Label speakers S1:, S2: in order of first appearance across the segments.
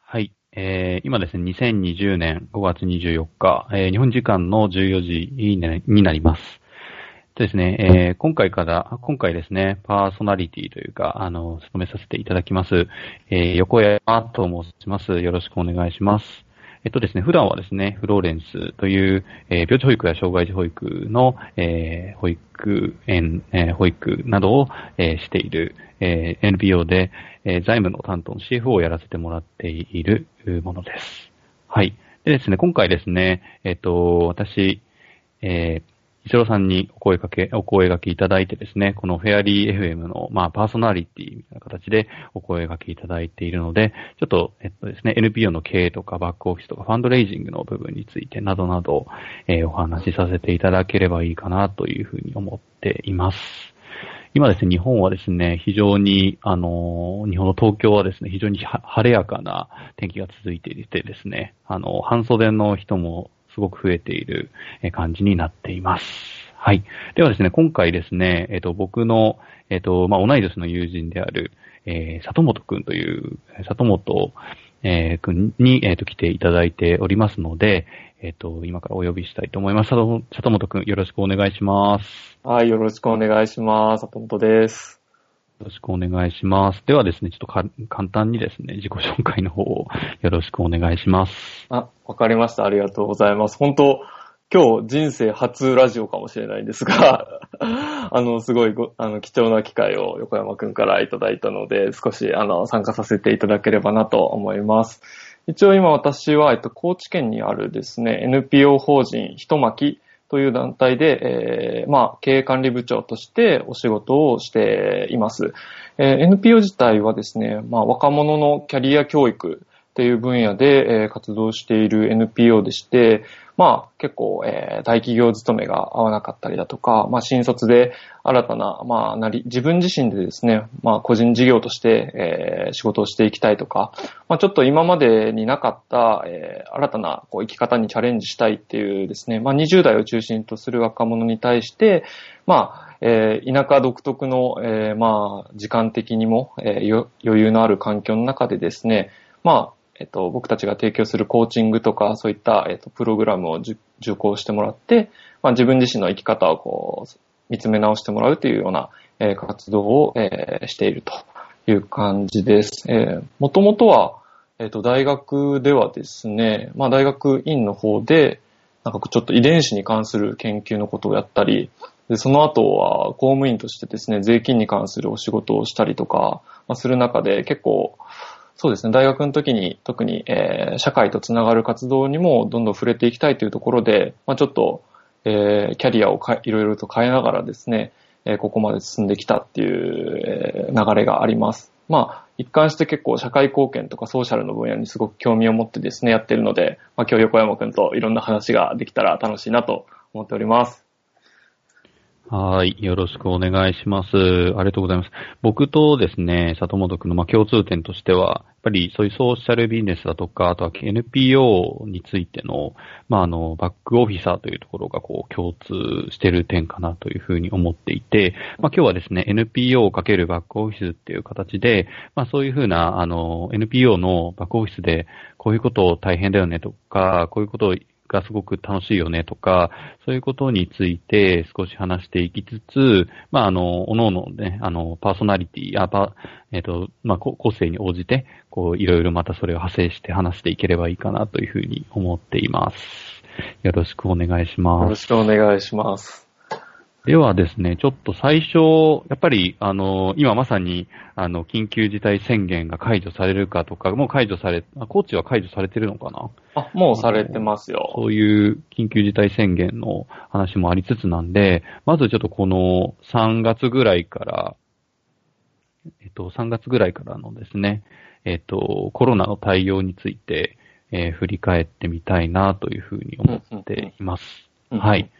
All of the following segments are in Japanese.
S1: はい。えー、今ですね、2020年5月24日、えー、日本時間の14時になります。ですね、えー、今回から、今回ですね、パーソナリティというか、あの、務めさせていただきます、えー、横山と申します。よろしくお願いします。えっとですね、普段はですね、フローレンスという、えー、病児保育や障害児保育の、えー、保育園、えー、保育などを、えー、している、えー、NPO で、えー、財務の担当の CFO をやらせてもらっているものです。はい。でですね、今回ですね、えっ、と、私、えー、石郎さんにお声かけ、お声掛けいただいてですね、このフェアリー FM の、まあ、パーソナリティみたいな形でお声掛けいただいているので、ちょっと、えっとですね、NPO の経営とかバックオフィスとかファンドレイジングの部分についてなどなど、えー、お話しさせていただければいいかなというふうに思っています。今ですね、日本はですね、非常に、あの、日本の東京はですね、非常に晴れやかな天気が続いていてですね、あの、半袖の人もすごく増えている感じになっています。はい。ではですね、今回ですね、えっ、と、僕の、えっ、と、まあ、同い年の友人である、えー、里本くんという、里本、えー、くんに、えっ、と、来ていただいておりますので、えっ、と、今からお呼びしたいと思います。里本くん、よろしくお願いします。
S2: はい、よろしくお願いします。里本です。
S1: よろしくお願いします。ではですね、ちょっとか簡単にですね、自己紹介の方をよろしくお願いします。
S2: あ、わかりました。ありがとうございます。本当今日人生初ラジオかもしれないんですが、あの、すごいあの貴重な機会を横山くんからいただいたので、少しあの参加させていただければなと思います。一応今私は、えっと、高知県にあるですね、NPO 法人ひとまきという団体で、えー、まあ、経営管理部長としてお仕事をしています。えー、NPO 自体はですね、まあ、若者のキャリア教育っていう分野で、活動している NPO でして、まあ結構、えー、大企業勤めが合わなかったりだとか、まあ新卒で新たな、まあなり、自分自身でですね、まあ個人事業として、えー、仕事をしていきたいとか、まあちょっと今までになかった、えー、新たなこう生き方にチャレンジしたいっていうですね、まあ20代を中心とする若者に対して、まあえー、田舎独特の、えー、まあ、時間的にも、えー、余裕のある環境の中でですね、まあ、えっと、僕たちが提供するコーチングとか、そういった、えっと、プログラムを受講してもらって、まあ、自分自身の生き方をこう、見つめ直してもらうというような、えー、活動を、えー、しているという感じです。えー、もともとは、えっ、と、大学ではですね、まあ、大学院の方で、なんかちょっと遺伝子に関する研究のことをやったり、でその後は公務員としてですね、税金に関するお仕事をしたりとか、まあ、する中で結構、そうですね、大学の時に特に、えー、社会とつながる活動にもどんどん触れていきたいというところで、まあ、ちょっと、えー、キャリアをいろいろと変えながらですね、えー、ここまで進んできたっていう、えー、流れがあります。まあ、一貫して結構社会貢献とかソーシャルの分野にすごく興味を持ってですね、やってるので、まあ、今日横山くんといろんな話ができたら楽しいなと思っております。
S1: はい。よろしくお願いします。ありがとうございます。僕とですね、里本くんの共通点としては、やっぱりそういうソーシャルビジネスだとか、あとは NPO についての、まあ、あの、バックオフィサーというところがこう共通してる点かなというふうに思っていて、まあ、今日はですね、NPO をかけるバックオフィスっていう形で、まあ、そういうふうな、あの、NPO のバックオフィスでこういうこと大変だよねとか、こういうことをがすごく楽しいよねとか、そういうことについて少し話していきつつ、まあ、あの、おのおのね、あの、パーソナリティ、あ、パ、えっ、ー、と、まあ、個性に応じて、こう、いろいろまたそれを派生して話していければいいかなというふうに思っています。よろしくお願いします。
S2: よろしくお願いします。
S1: ではですね、ちょっと最初、やっぱり、あの、今まさに、あの、緊急事態宣言が解除されるかとか、もう解除され、コーチは解除されてるのかな？
S2: あ、もうされてますよ。
S1: そういう緊急事態宣言の話もありつつなんで、まずちょっとこの3月ぐらいから、えっと、3月ぐらいからのですね、えっと、コロナの対応について、えー、振り返ってみたいなというふうに思っています。はい。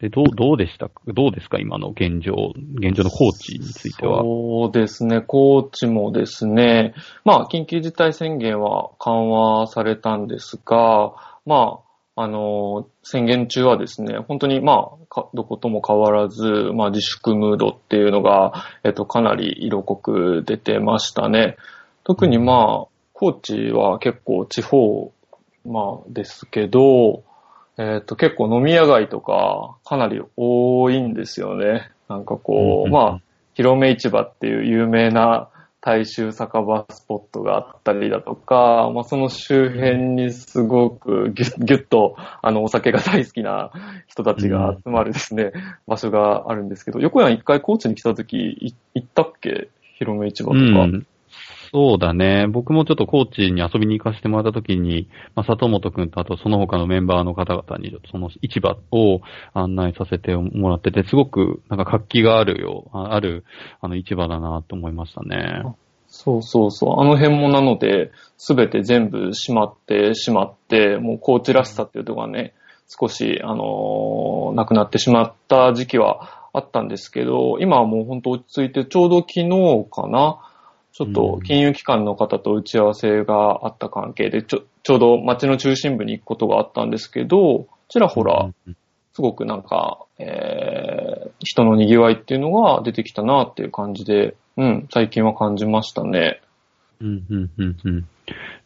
S1: で、どう、どうでした？どうですか？今の現状、現状のコーチについては。
S2: そうですね、コーチもですね、まあ、緊急事態宣言は緩和されたんですが、まあ、あの、宣言中はですね、本当にまあ、どことも変わらず、まあ、自粛ムードっていうのが、えっと、かなり色濃く出てましたね。特にまあ、高知は結構地方、まあですけど、えっ、と結構飲み屋街とかかなり多いんですよね。なんかこう、
S1: うん
S2: まあ、広め市場っていう有名な大衆酒場スポットがあったりだとか、まあその周辺にすごくぎゅぎゅっとあのお酒が大好きな人たちが集まるですね、場所があるんですけど、横山一回高知に来た時い行ったっけ？広め市場と
S1: う
S2: か。
S1: ん。そうだね。僕もちょっと高知に遊びに行かせてもらった時に、まあ、里本くんとあとその他のメンバーの方々に、その市場を案内させてもらってて、すごくなんか活気があるよ、あある、あの市場だなと思いましたね。
S2: そうそうそう。あの辺もなので、すべて全部閉まってしまって、もう高知らしさっていうところがね、少し、あのーなくなってしまった時期はあったんですけど、今はもう本当落ち着いて、ちょうど昨日かな、ちょっと金融機関の方と打ち合わせがあった関係で、ちょ、ちょうど街の中心部に行くことがあったんですけど、ちらほら、
S1: うん
S2: すごくなんか、えー、人の賑わいっていうのが出てきたなっていう感じで、うん、最近は感じましたね。
S1: うん、うん、うん、うん。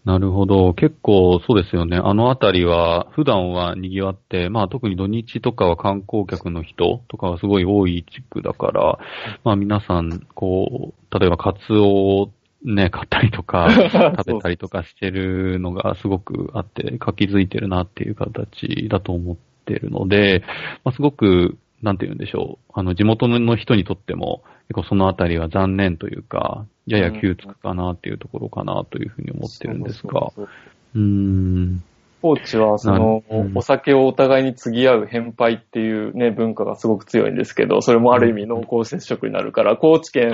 S1: なるほど。結構そうですよね。あのあたりは、普段は賑わって、まあ特に土日とかは観光客の人とかはすごい多い地区だから、まあ皆さん、こう、例えばカツオをね、買ったりとか、食べたりとかしてるのがすごくあって、活気づいてるなっていう形だと思ってるので、まあすごく、なんて言うんでしょう。あの、地元の人にとっても、結構そのあたりは残念というか、やや窮つくかなっていうところかなというふうに思ってるんですが。
S2: そうそうそう
S1: うーん。
S2: 高知は、その、お酒をお互いに継ぎ合う返杯っていうね、文化がすごく強いんですけど、それもある意味濃厚接触になるから、高知県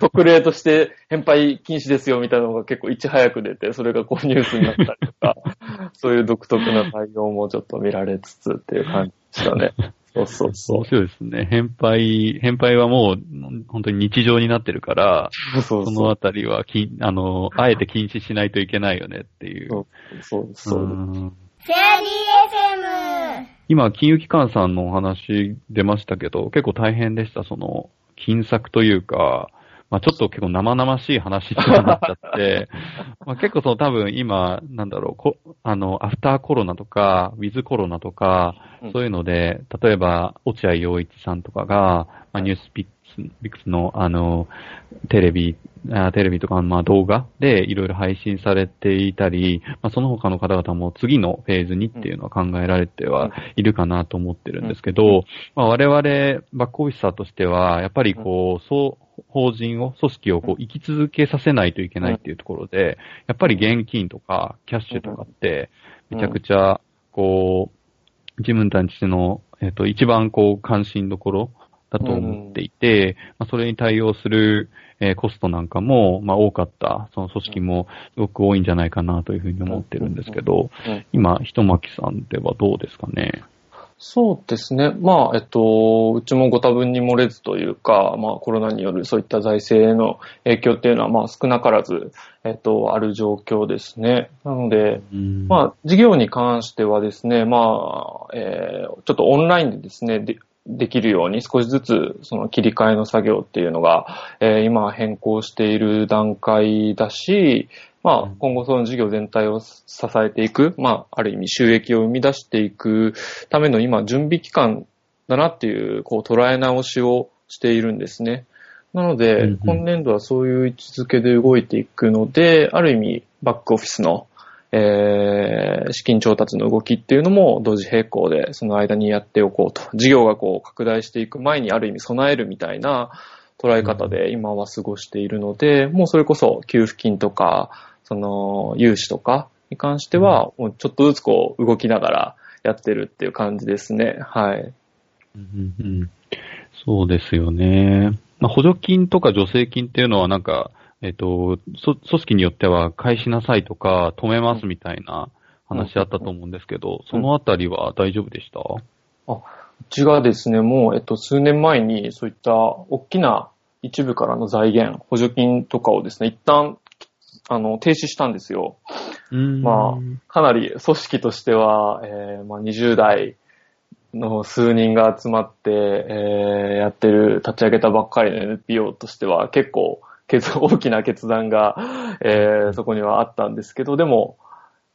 S2: 特例として返杯禁止ですよみたいなのが結構いち早く出て、それがこうニュースになったりとか、そういう独特な対応もちょっと見られつつっていう感じでしたね。そうそうそう
S1: 面。白いですね。返杯、返杯はもう、本当に日常になってるから、
S2: そうそう
S1: そのあたりはき、あの、あえて禁止しないといけないよねっていう。
S2: そうそうそう。
S1: うん
S3: フェアリー FM!
S1: 今、金融機関さんのお話出ましたけど、結構大変でした、その、金策というか、まあちょっと結構生々しい話になっちゃって、まあ結構その多分今、なんだろう、こあの、アフターコロナとか、ウィズコロナとか
S2: うん、
S1: そういうので、例えば、落合陽一さんとかが、まあニュースピックスビックスの、あの、テレビ、あテレビとか、まあ動画でいろいろ配信されていたり、まあその他の方々も次のフェーズにっていうのは考えられてはいるかなと思ってるんですけど、まあ我々バックオフィサーとしては、やっぱりこう、そう、法人を、組織をこう生き続けさせないといけないっていうところで、やっぱり現金とかキャッシュとかって、めちゃくちゃ、こう、自分たちの、えっと、一番こう、関心どころだと思っていて、まあ、それに対応する、えーコストなんかも、まあ、多かった、その組織もすごく多いんじゃないかなというふうに思ってるんですけど、
S2: うん
S1: 今、ひとまきさんではどうですかね？
S2: そうですね。まあ、えっと、うちもご多分に漏れずというか、まあ、コロナによるそういった財政への影響っていうのは、まあ、少なからず、えっと、ある状況ですね。なので、
S1: うん
S2: まあ、事業に関してはですね、まあ、えーちょっとオンラインでですね、でできるように少しずつその切り替えの作業っていうのが、えー今変更している段階だし、まあ、今後その事業全体を支えていく、まあ、ある意味収益を生み出していくための今、準備期間だなっていう、こう、捉え直しをしているんですね。なので、今年度はそういう位置づけで動いていくので、ある意味、バックオフィスの、えー資金調達の動きっていうのも同時並行でその間にやっておこうと。事業がこう拡大していく前にある意味備えるみたいな捉え方で今は過ごしているので、もうそれこそ給付金とか、その融資とかに関しては、もうちょっとずつこう動きながらやってるっていう感じですね。はい。
S1: うんうんうんそうですよね。まあ、補助金とか助成金っていうのはなんか、えっ、と、そ組織によっては返しなさいとか止めますみたいな話あったと思うんですけど、そのあたりは大丈夫でした？
S2: うちがですね、もう、えっと、数年前にそういった大きな一部からの財源、補助金とかをですね、一旦、あの、停止したんですよ。
S1: うん。
S2: まあ、かなり組織としては、えーまあ、20代の数人が集まって、えーやってる、立ち上げたばっかりの NPO としては結構決 大きな決断が、えー、そこにはあったんですけど、でも、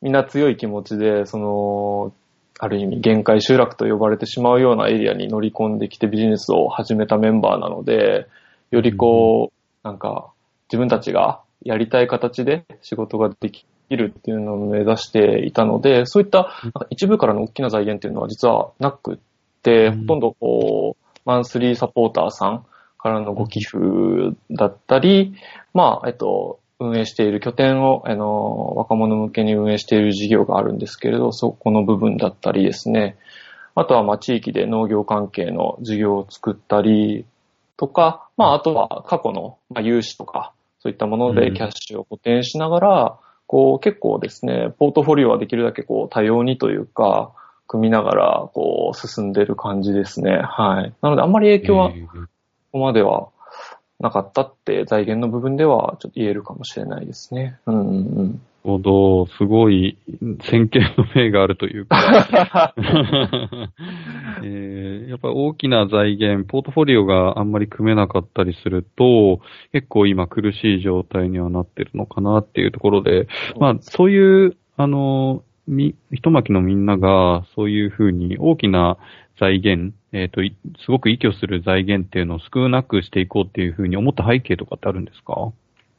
S2: みんな強い気持ちで、その、ある意味限界集落と呼ばれてしまうようなエリアに乗り込んできてビジネスを始めたメンバーなので、よりこう、なんか、自分たちがやりたい形で仕事ができるっていうのを目指していたので、そういった一部からの大きな財源っていうのは実はなくって、ほとんどこう、マンスリーサポーターさんからのご寄付だったり、まあ、えっと、運営している拠点を、あの、若者向けに運営している事業があるんですけれど、そこの部分だったりですね。あとは、まあ、地域で農業関係の事業を作ったりとか、まあ、あとは過去の、まあ、融資とか、そういったものでキャッシュを補填しながら、うん、こう、結構ですね、ポートフォリオはできるだけこう、多様にというか、組みながら、こう、進んでる感じですね。はい。なので、あんまり影響は、ここまではなかったって財源の部分ではちょっと言えるかもしれないですね。うんうんうん。
S1: ほど、すごい先見の明があるというか、えー、やっぱり大きな財源、ポートフォリオがあんまり組めなかったりすると、結構今苦しい状態にはなってるのかなっていうところで、まあそういう、あの、み、一巻のみんながそういうふうに大きな財源、えっ、ー、と、すごく依拠する財源っていうのを少なくしていこうっていうふうに思った背景とかってあるんですか？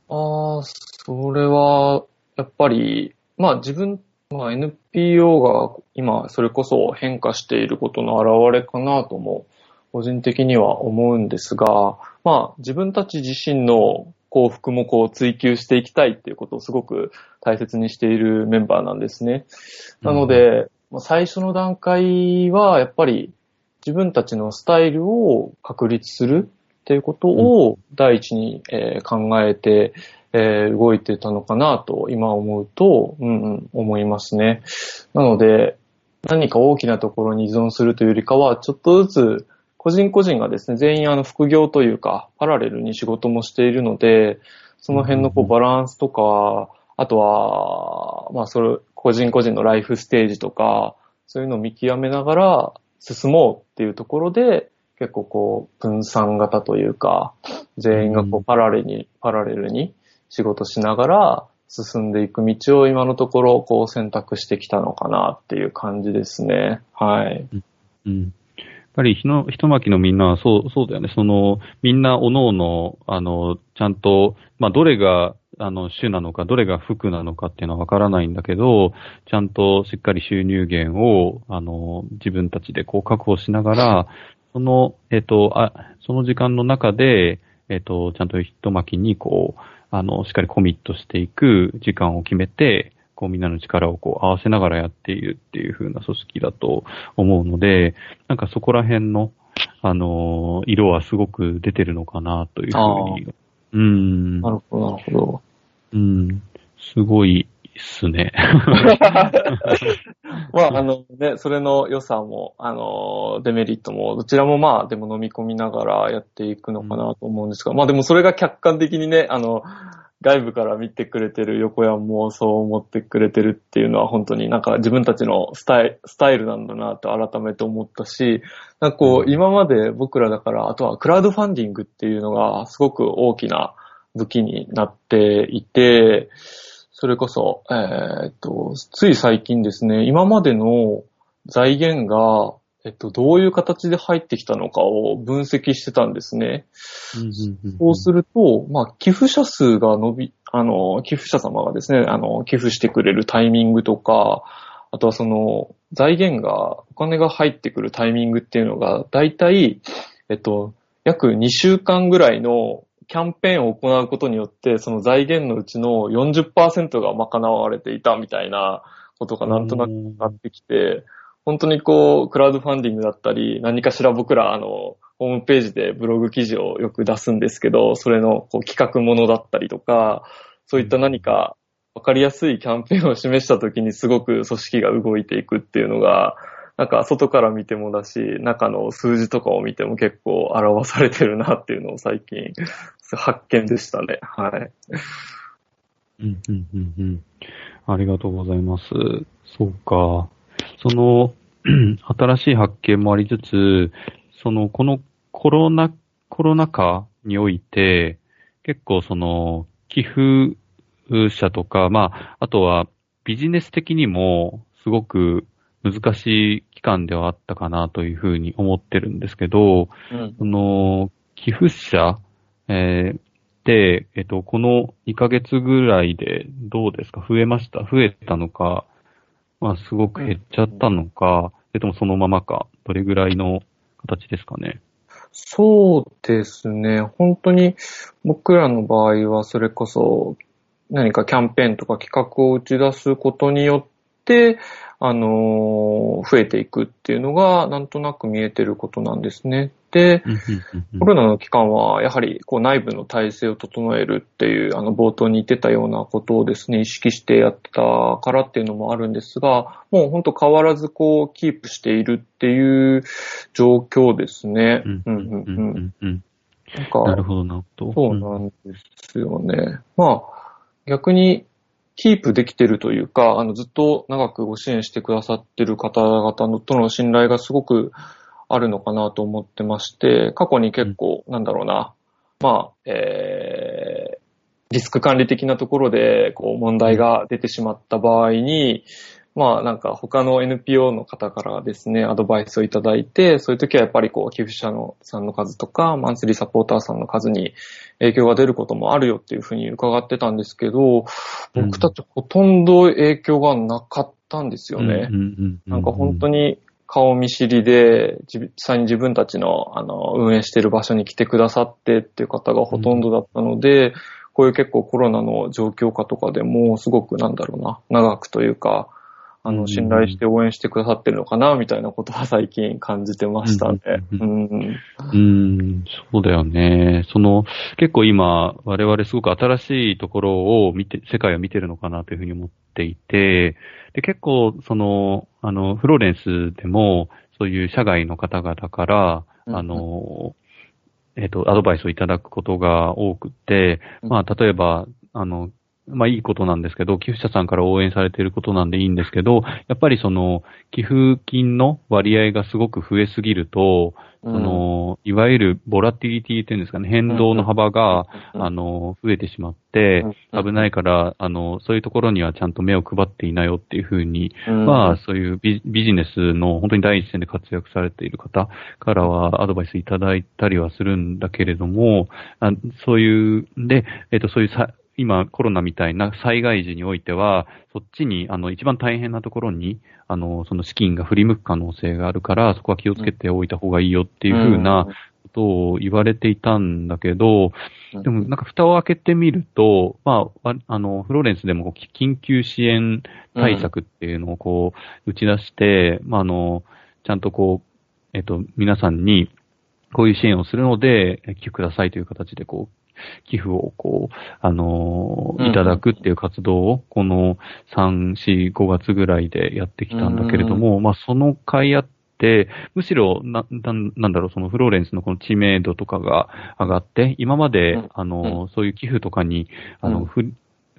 S2: ああ、それは、やっぱり、まあ自分、まあ NPO が今それこそ変化していることの表れかなとも、個人的には思うんですが、まあ自分たち自身の幸福もこう追求していきたいっていうことをすごく大切にしているメンバーなんですね。なので、まあ、最初の段階はやっぱり自分たちのスタイルを確立するっていうことを第一に、えー、考えて、えー、動いてたのかなと今思うと、うんうん、思いますね。なので、何か大きなところに依存するというよりかは、ちょっとずつ個人個人がですね、全員あの副業というか、パラレルに仕事もしているので、その辺のこうバランスとか、あとは、まあそれ、個人個人のライフステージとか、そういうのを見極めながら進もうっていうところで、結構こう分散型というか、全員がこうパラレルに、パラレルに仕事しながら進んでいく道を今のところこう選択してきたのかなっていう感じですね。はい。
S1: うん。ぱりひの、ひとまきのみんなはそう、そうだよね。その、みんなおのおの、あの、ちゃんと、まあ、どれがあの、主なのか、どれが副なのかっていうのはわからないんだけど、ちゃんとしっかり収入源を、あの、自分たちでこう確保しながら、その、えっ、と、あ、その時間の中で、えっ、と、ちゃんと一巻きにこう、あの、しっかりコミットしていく時間を決めて、こうみんなの力をこう合わせながらやっているっていう風な組織だと思うので、なんかそこら辺の、あの、色はすごく出てるのかなというふうに。
S2: うん。なるほど、なるほど。
S1: うん、すごいっすね。
S2: まあ、あのね、それの良さも、あの、デメリットも、どちらもまあ、でも飲み込みながらやっていくのかなと思うんですが、うん、まあでもそれが客観的にね、あの、外部から見てくれてる横山もそう思ってくれてるっていうのは本当になんか自分たちのスタイスタイルなんだなと改めて思ったし、なんかこう、今まで僕らだから、あとはクラウドファンディングっていうのがすごく大きな武器になっていて、それこそ、えー、っと、つい最近ですね、今までの財源が、えっと、どういう形で入ってきたのかを分析してたんですね。そうすると、まあ、寄付者数が伸び、あの、寄付者様がですね、あの、寄付してくれるタイミングとか、あとはその、財源が、お金が入ってくるタイミングっていうのが、だいたい、えっと、約2週間ぐらいのキャンペーンを行うことによって、その財源のうちの40%が賄われていたみたいなことがなんとなくなってきて、本当にこう、クラウドファンディングだったり、何かしら僕ら、あの、ホームページでブログ記事をよく出すんですけど、それのこう企画ものだったりとか、そういった何かわかりやすいキャンペーンを示した時にすごく組織が動いていくっていうのが、なんか外から見てもだし、中の数字とかを見ても結構表されてるなっていうのを最近発見でしたね。はい。
S1: うん、うん、うん、うん。ありがとうございます。そうか。その、新しい発見もありつつ、その、このコロナ、コロナ禍において、結構その、寄付者とか、まあ、あとはビジネス的にもすごく難しい期間ではあったかなというふうに思ってるんですけど、
S2: うん。
S1: その、寄付者、えーで、えっと、この2ヶ月ぐらいでどうですか？増えました？増えたのか、まあ、すごく減っちゃったのか、それともそのままか、どれぐらいの形ですかね？
S2: そうですね。本当に僕らの場合はそれこそ何かキャンペーンとか企画を打ち出すことによって、あのー増えていくっていうのがなんとなく見えてることなんですね。で、コロナの期間はやはりこう内部の体制を整えるっていうあの冒頭に言ってたようなことをですね、意識してやったからっていうのもあるんですが、もう本当変わらずこうキープしているっていう状況ですね。
S1: うんうんうんうんうん。
S2: なんか、
S1: なるほどなるほど。
S2: そうなんですよね。まあ、逆に、キープできてるというか、あの、ずっと長くご支援してくださってる方々のとの信頼がすごくあるのかなと思ってまして、過去に結構、なんだろうな、まあ、えー、リスク管理的なところで、こう、問題が出てしまった場合に、まあなんか他の NPO の方からですね、アドバイスをいただいて、そういう時はやっぱりこう寄付者のさんの数とか、マンスリーサポーターさんの数に影響が出ることもあるよっていうふうに伺ってたんですけど、
S1: うん
S2: 僕たちほとんど影響がなかったんですよね。なんか本当に顔見知りで、実際に自分たちのあの運営している場所に来てくださってっていう方がほとんどだったので、こういう結構コロナの状況下とかでも、すごくなんだろうな、長くというか、あの、
S1: うん
S2: 信頼して応援してくださってるのかな、みたいなことは最近感じてましたね。
S1: う
S2: うんん。
S1: うん、そうだよね。その、結構今、我々すごく新しいところを見て、世界を見てるのかなというふうに思っていて、で、結構、その、あの、フローレンスでも、そういう社外の方々から、
S2: うん
S1: あの、えっ、と、アドバイスをいただくことが多くて、まあ、例えば、あの、まあいいことなんですけど、寄付者さんから応援されていることなんでいいんですけど、やっぱりその、寄付金の割合がすごく増えすぎると、
S2: うん
S1: その、いわゆるボラティリティっていうんですかね、変動の幅が、
S2: うん。
S1: あの、増えてしまって、危ないから、あの、そういうところにはちゃんと目を配っていなよっていうふうに、
S2: うん。
S1: まあ、そういうビビジネスの本当に第一線で活躍されている方からはアドバイスいただいたりはするんだけれども、あそういう、で、えっ、と、そういうさ、今コロナみたいな災害時においては、そっちに、あの、一番大変なところに、あの、その資金が振り向く可能性があるから、そこは気をつけておいた方がいいよっていうふうなことを言われていたんだけど、
S2: うん。
S1: でもなんか蓋を開けてみると、まあ、わあの、フローレンスでも緊急支援対策っていうのをこう、打ち出して、まあ、あの、ちゃんとこう、えっと、皆さんに、こういう支援をするので、寄付くださいという形で、こう、寄付をこう、あの
S2: うん
S1: いただくっていう活動を、この3、4、5月ぐらいでやってきたんだけれども、まあ、その甲斐あって、むしろ、な、なんなんだろう、そのフローレンスのこの知名度とかが上がって、今まで、
S2: うん。
S1: あの、そういう寄付とかに、あの、
S2: うん。
S1: ふ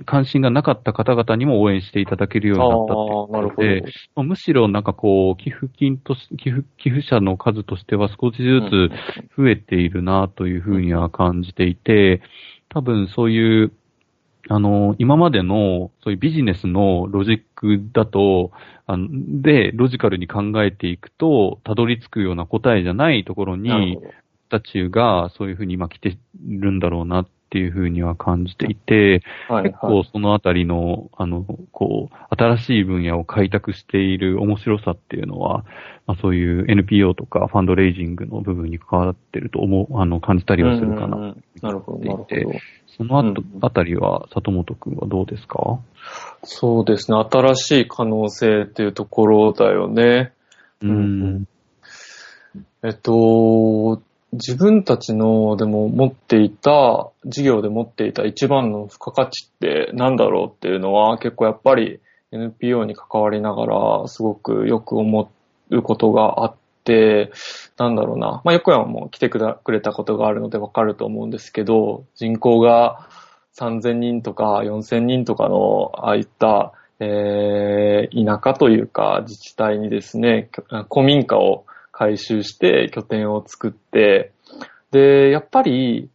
S1: 関心がなかった方々にも応援していただけるようになったっていうことで、むしろなんかこう、寄付金とし、寄付、寄付者の数としては少しずつ増えているなというふうには感じていて、多分そういう、あの、今までの、そういうビジネスのロジックだと、あので、ロジカルに考えていくと、たどり着くような答えじゃないところにたちがそういうふうに今来てるんだろうなっていうふうには感じていて、
S2: はい
S1: 結構そのあたりの、あの、こう、新しい分野を開拓している面白さっていうのは、まあそういう NPO とかファンドレイジングの部分に関わってると思う、あの、感じたりはするかな。
S2: うんうんうんなるほど、なるほど。
S1: そのああたりは、里本くんはどうですか？
S2: そうですね。新しい可能性っていうところだよね。
S1: う
S2: うん
S1: ん。
S2: えっと、自分たちのでも持っていた、事業で持っていた一番の付加価値って何だろうっていうのは結構やっぱり NPO に関わりながらすごくよく思うことがあって、なんだろうな。まあ、横山も来てくれたことがあるのでわかると思うんですけど、人口が3000人とか4000人とかの、ああいった、えー、田舎というか自治体にですね、きょ古民家を改修して拠点を作って、で、やっぱり、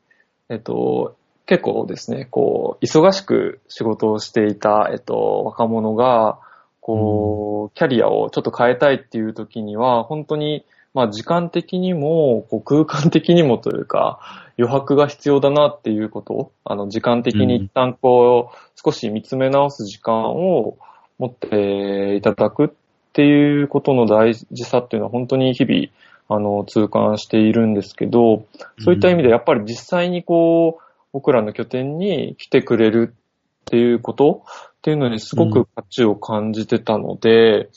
S2: えっと、結構ですね、こう、忙しく仕事をしていた、えっと、若者が、こう、キャリアをちょっと変えたいっていう時には、本当に、まあ時間的にも、こう空間的にもというか、余白が必要だなっていうことを、あの、時間的に一旦こう、少し見つめ直す時間を持っていただくっていうことの大事さっていうのは本当に日々、あの、痛感しているんですけど、そういった意味でやっぱり実際にこう、僕らの拠点に来てくれるっていうことっていうのにすごく価値を感じてたので、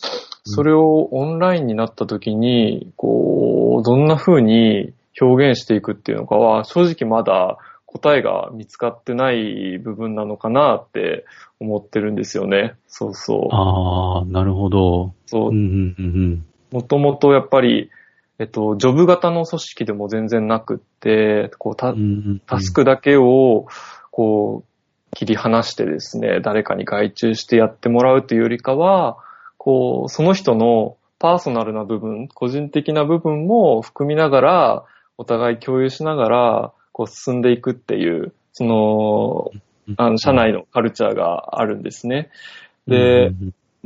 S2: それをオンラインになった時に、こう、どんな風に表現していくっていうのかは、正直まだ答えが見つかってない部分なのかなって思ってるんですよね。そうそう。
S1: ああ、なるほど。
S2: そう
S1: う。んうんうん
S2: もともとやっぱり、えっと、ジョブ型の組織でも全然なくって、こう、た
S1: うんうんうん。
S2: タスクだけを、こう、切り離してですね、誰かに外注してやってもらうというよりかは、こう、その人のパーソナルな部分、個人的な部分も含みながら、お互い共有しながら、こう進んでいくっていう、その、あの、社内のカルチャーがあるんですね。で、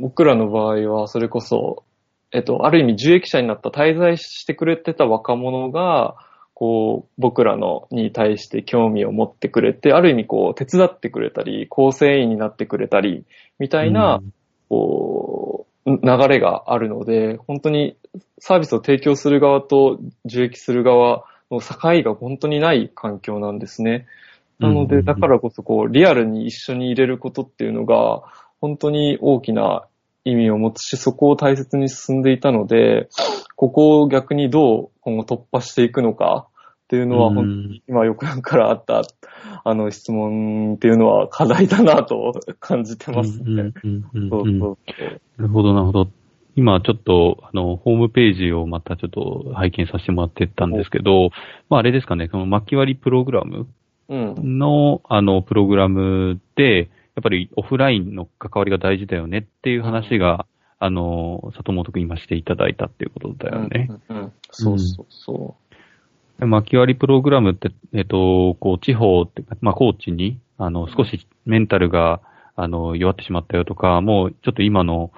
S2: 僕らの場合は、それこそ、えっと、ある意味受益者になった滞在してくれてた若者が、こう、僕らのに対して興味を持ってくれて、ある意味こう、手伝ってくれたり、構成員になってくれたり、みたいな、こう、流れがあるので、本当にサービスを提供する側と受益する側の境が本当にない環境なんですね。なので、だからこそこう、リアルに一緒に入れることっていうのが、本当に大きな意味を持つし、そこを大切に進んでいたので、ここを逆にどう今後突破していくのかっていうのは、
S1: うん
S2: 本当に今よくからあった、あの質問っていうのは課題だなと感じてますね。
S1: なるほど、なるほど。今ちょっと、あの、ホームページをまたちょっと拝見させてもらってたんですけど、まああれですかね、その巻き割りプログラム
S2: うん。
S1: の、あの、プログラムで、やっぱりオフラインの関わりが大事だよねっていう話が、あの、里本くん今していただいたっていうことだよね。
S2: うんうんうんそうそうそ
S1: で巻き割りプログラムって、えっと、こう、地方って、まあ、コーチに、あの、少しメンタルが、あの、弱ってしまったよとか、もう、ちょっと今の、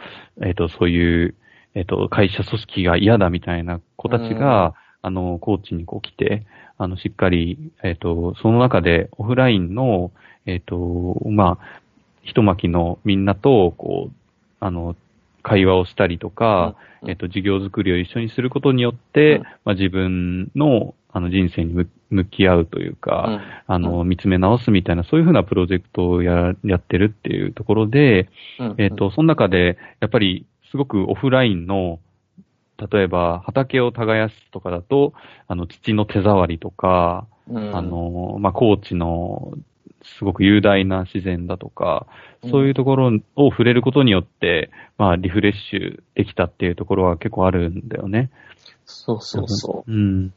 S1: えっと、そういう、えっと、会社組織が嫌だみたいな子たちが、あの、コーチにこう来て、あの、しっかり、えっと、その中でオフラインの、えっと、まあ、一巻きのみんなと、こう、あの、会話をしたりとか、
S2: うん。
S1: えっと、授業作りを一緒にすることによって、
S2: うん。
S1: まあ、自分の、あの、人生に向向き合うという
S2: う。
S1: か、
S2: うん
S1: あの、見つめ直すみたいな、そういうふうなプロジェクトをや、やってるっていうところで、
S2: うん
S1: えっ、と、その中で、やっぱり、すごくオフラインの、例えば、畑を耕すとかだと、あの、土の手触りとか、
S2: うん
S1: あの、まあ、高知の、すごく雄大な自然だとか、そういうところを触れることによって、まあ、リフレッシュできたっていうところは結構あるんだよね。
S2: そうそうそ
S1: うん。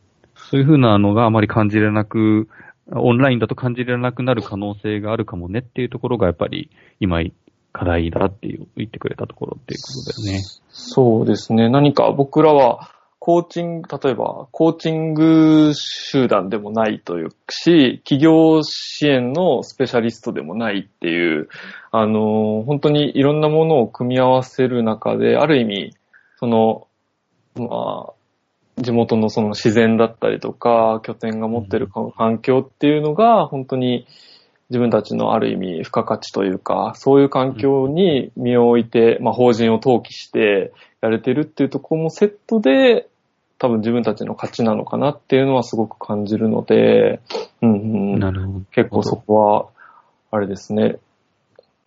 S1: そういうふうなのがあまり感じれなく、オンラインだと感じれなくなる可能性があるかもねっていうところがやっぱり今課題だって言ってくれたところっていうことだよね。
S2: そうですね。何か僕らは、コーチング、例えば、コーチング集団でもないというし、企業支援のスペシャリストでもないっていう、あの、本当にいろんなものを組み合わせる中で、ある意味、その、まあ、地元のその自然だったりとか、拠点が持ってる環境っていうのが、本当に自分たちのある意味付加価値というか、そういう環境に身を置いて、まあ法人を登記してやれてるっていうところもセットで、多分自分たちの価値なのかなっていうのはすごく感じるので、うんうん、
S1: なるほど。
S2: 結構そこは、あれですね、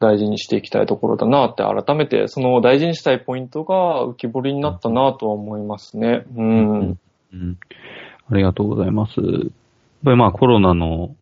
S2: 大事にしていきたいところだなって改めてその大事にしたいポイントが浮き彫りになったなとは思いますね。うん。
S1: うん。ありがとうございます。やっぱりまあコロナの、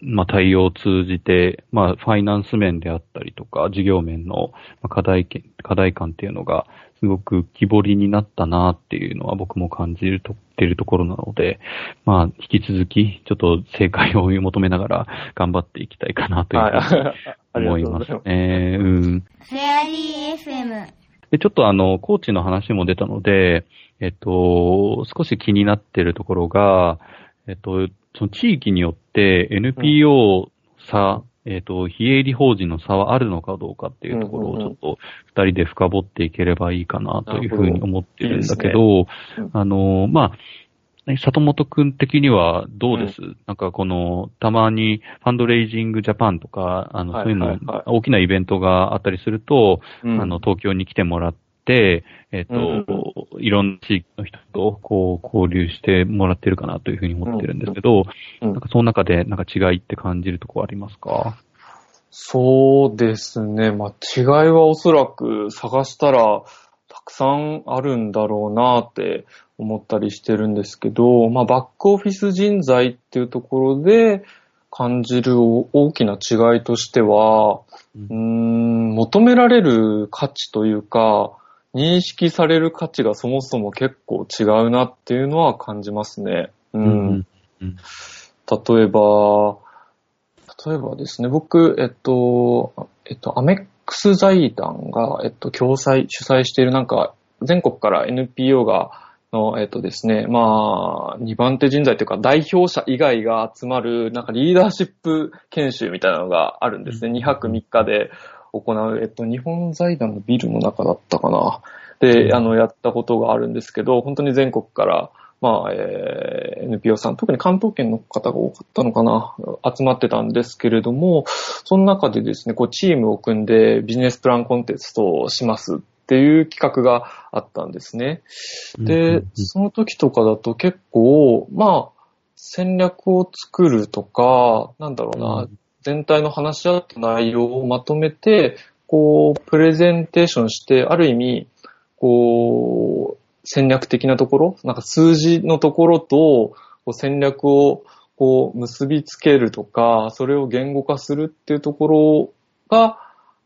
S1: まあ対応を通じて、まあファイナンス面であったりとか、事業面のまあ課題け、課題感っていうのが、すごく浮き彫りになったなっていうのは僕も感じると、てるところなので、まあ引き続き、ちょっと正解を追い求めながら頑張っていきたいかなという
S2: はい。
S1: ふうに思います
S2: とうございます。
S1: ね。うん。
S3: フェアリー FM。
S1: で、ちょっとあの、コーチの話も出たので、えっと、少し気になってるところが、えっと、その地域によって NPO 差、えっ、と、非営利法人の差はあるのかどうかっていうところをちょっと二人で深掘っていければいいかなというふうに思ってるんだけど、
S2: いいですね
S1: あの、まあ、里本くん的にはどうです、なんかこの、たまにファンドレイジングジャパンとか、あの、
S2: はい。
S1: そういうの、大きなイベントがあったりすると、
S2: うん。
S1: あの、東京に来てもらって、えっ、と、
S2: うん
S1: いろんな地域の人と、こう、交流してもらってるかなというふうに思ってるんですけど、
S2: うん。
S1: なんかその中で、なんか違いって感じるとこありますか？
S2: そうですね。まあ、違いはおそらく探したらたくさんあるんだろうなって思ったりしてるんですけど、まあ、バックオフィス人材っていうところで感じる大きな違いとしては、
S1: う
S2: うーん、求められる価値というか、認識される価値がそもそも結構違うなっていうのは感じますね。うん。
S1: うんうん
S2: 例えば、例えばですね、僕、えっと、えっと、アメックス財団が、えっと、共催、主催しているなんか、全国から NPO が、の、えっとですね、まあ、2番手人材というか、代表者以外が集まる、なんかリーダーシップ研修みたいなのがあるんですね。2泊3日で行う、えっと、日本財団のビルの中だったかな。で、あの、やったことがあるんですけど、本当に全国から、まあ、えー NPO さん、特に関東圏の方が多かったのかな、集まってたんですけれども、その中でですね、こう、チームを組んでビジネスプランコンテストをしますっていう企画があったんですね。で、その時とかだと結構、まあ、戦略を作るとか、なんだろうな、全体の話し合った内容をまとめて、こう、プレゼンテーションして、ある意味、こう、戦略的なところ、なんか数字のところと、戦略をこう結びつけるとか、それを言語化するっていうところが、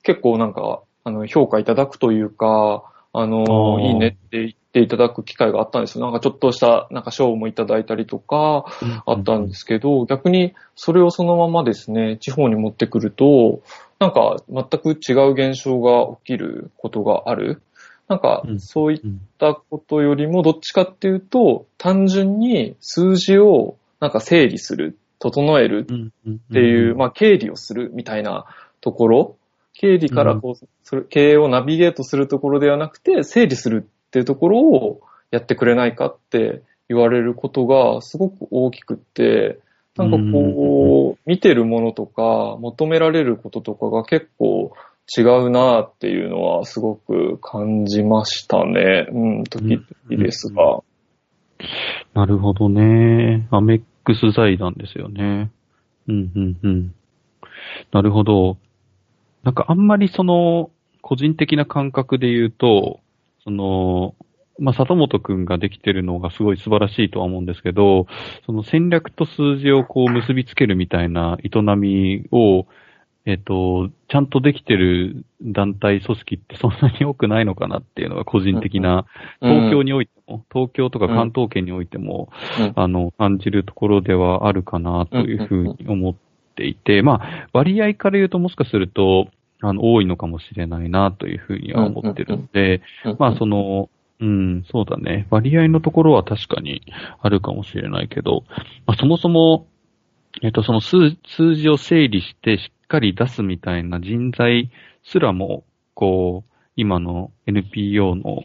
S2: 結構なんか、あの、評価いただくというか、あの、いいねって言っていただく機会があったんですよ。なんかちょっとした、なんか賞もいただいたりとか、あったんですけど、逆にそれをそのままですね、地方に持ってくると、なんか全く違う現象が起きることがある。なんか
S1: うん
S2: そういっ
S1: うん
S2: たことよりもどっちかっていうと、単純に数字をなんか整理する、整えるっていう、まあ経理をするみたいなところ、経理からこう、経営をナビゲートするところではなくて、整理するっていうところをやってくれないかって言われることがすごく大きくって、なんかこう、見てるものとか、求められることとかが結構違うなっていうのはすごく感じましたね。うん、時々ですが。
S1: なるほどね。アメックス財団ですよね。うん、うん、うん。なるほど。なんかあんまりその、個人的な感覚で言うと、その、まあ、里本くんができてるのがすごい素晴らしいとは思うんですけど、その戦略と数字をこう結びつけるみたいな営みを、えっと、ちゃんとできてる団体組織ってそんなに多くないのかなっていうのが個人的な、東京においても、東京とか関東圏においても、
S2: うん。
S1: あの、感じるところではあるかなというふうに思っていて、まあ、割合から言うともしかすると、あの、多いのかもしれないなというふうには思ってるので、まあ、その、うん、そうだね。割合のところは確かにあるかもしれないけど、まあ、そもそも、えっと、その数数字を整理してしっかり出すみたいな人材すらも、こう、今の NPO の、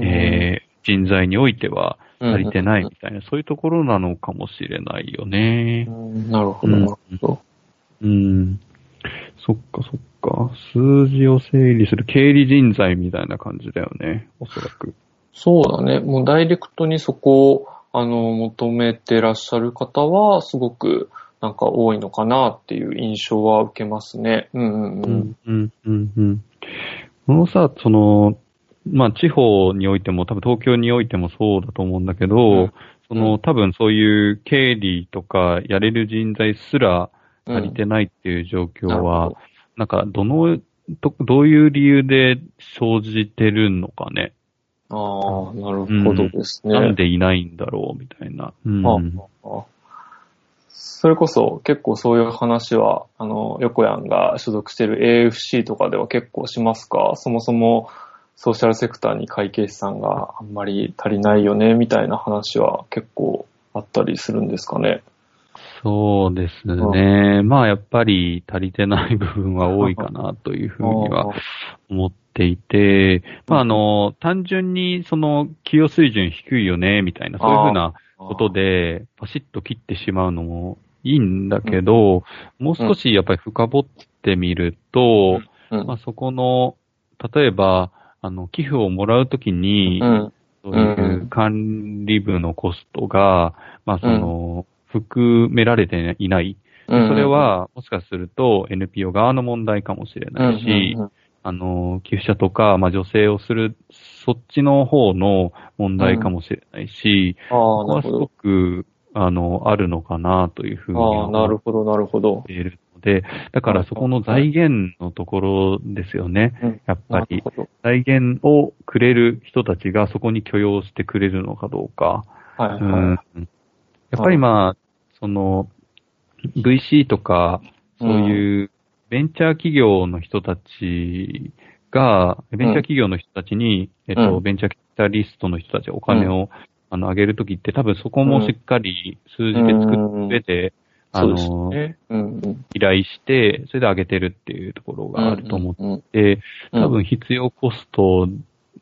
S1: えー人材においては足りてないみたいな、そういうところなのかもしれないよね
S2: う。んなるほど、なるほど。
S1: うん。そっかそっか。数字を整理する経理人材みたいな感じだよね。おそらく。
S2: そうだね。もうダイレクトにそこを、あの、求めてらっしゃる方は、すごく、なんか多いのかなっていう印象は受けますね。うんうんう。
S1: うんん、うん、うん、うん。このさ、その、まあ、地方においても、多分東京においてもそうだと思うんだけど、
S2: うん
S1: その、多分そういう経理とかやれる人材すら足りてないっていう状況は、なんか、どの、どどういう理由で生じてるのかね。
S2: ああ、なるほどですね。
S1: なんでいないんだろうみたいな。うん。
S2: ああそれこそ結構そういう話は、あの、横山が所属している AFC とかでは結構しますか？そもそもソーシャルセクターに会計士さんがあんまり足りないよね、みたいな話は結構あったりするんですかね？
S1: そうですね。まあやっぱり足りてない部分は多いかなというふうには思っていて、まああの、単純にその給与水準低いよね、みたいな、そういうふうなことで、パシッと切ってしまうのもいいんだけど、もう少しやっぱり深掘ってみると、まあそこの、例えば、あの、寄付をもらうときに、そういう管理部のコストが、まあその、含められていない。それは、もしかすると NPO 側の問題かもしれないし、あの、寄付者とか、まあ、女性をする、そっちの方の問題かもしれないし、うん、ああ、なるほど。すごく、あの、あるのかなというふうに
S2: ああ、なるほど、なるほど。
S1: いるので、だからそこの財源のところですよね。うん、やっぱり、財源をくれる人たちがそこに許容してくれるのかどうか。はい、はい、うんやっぱりまあ、その、VC とか、そういうベンチャー企業の人たちが、ベンチャー企業の人たちに、えっと、ベンチャーキャピタリストの人たちお金を、あの、上げるときって多分そこもしっかり数字で作った上で、あの、依頼して、それで上げてるっていうところがあると思って、多分必要コスト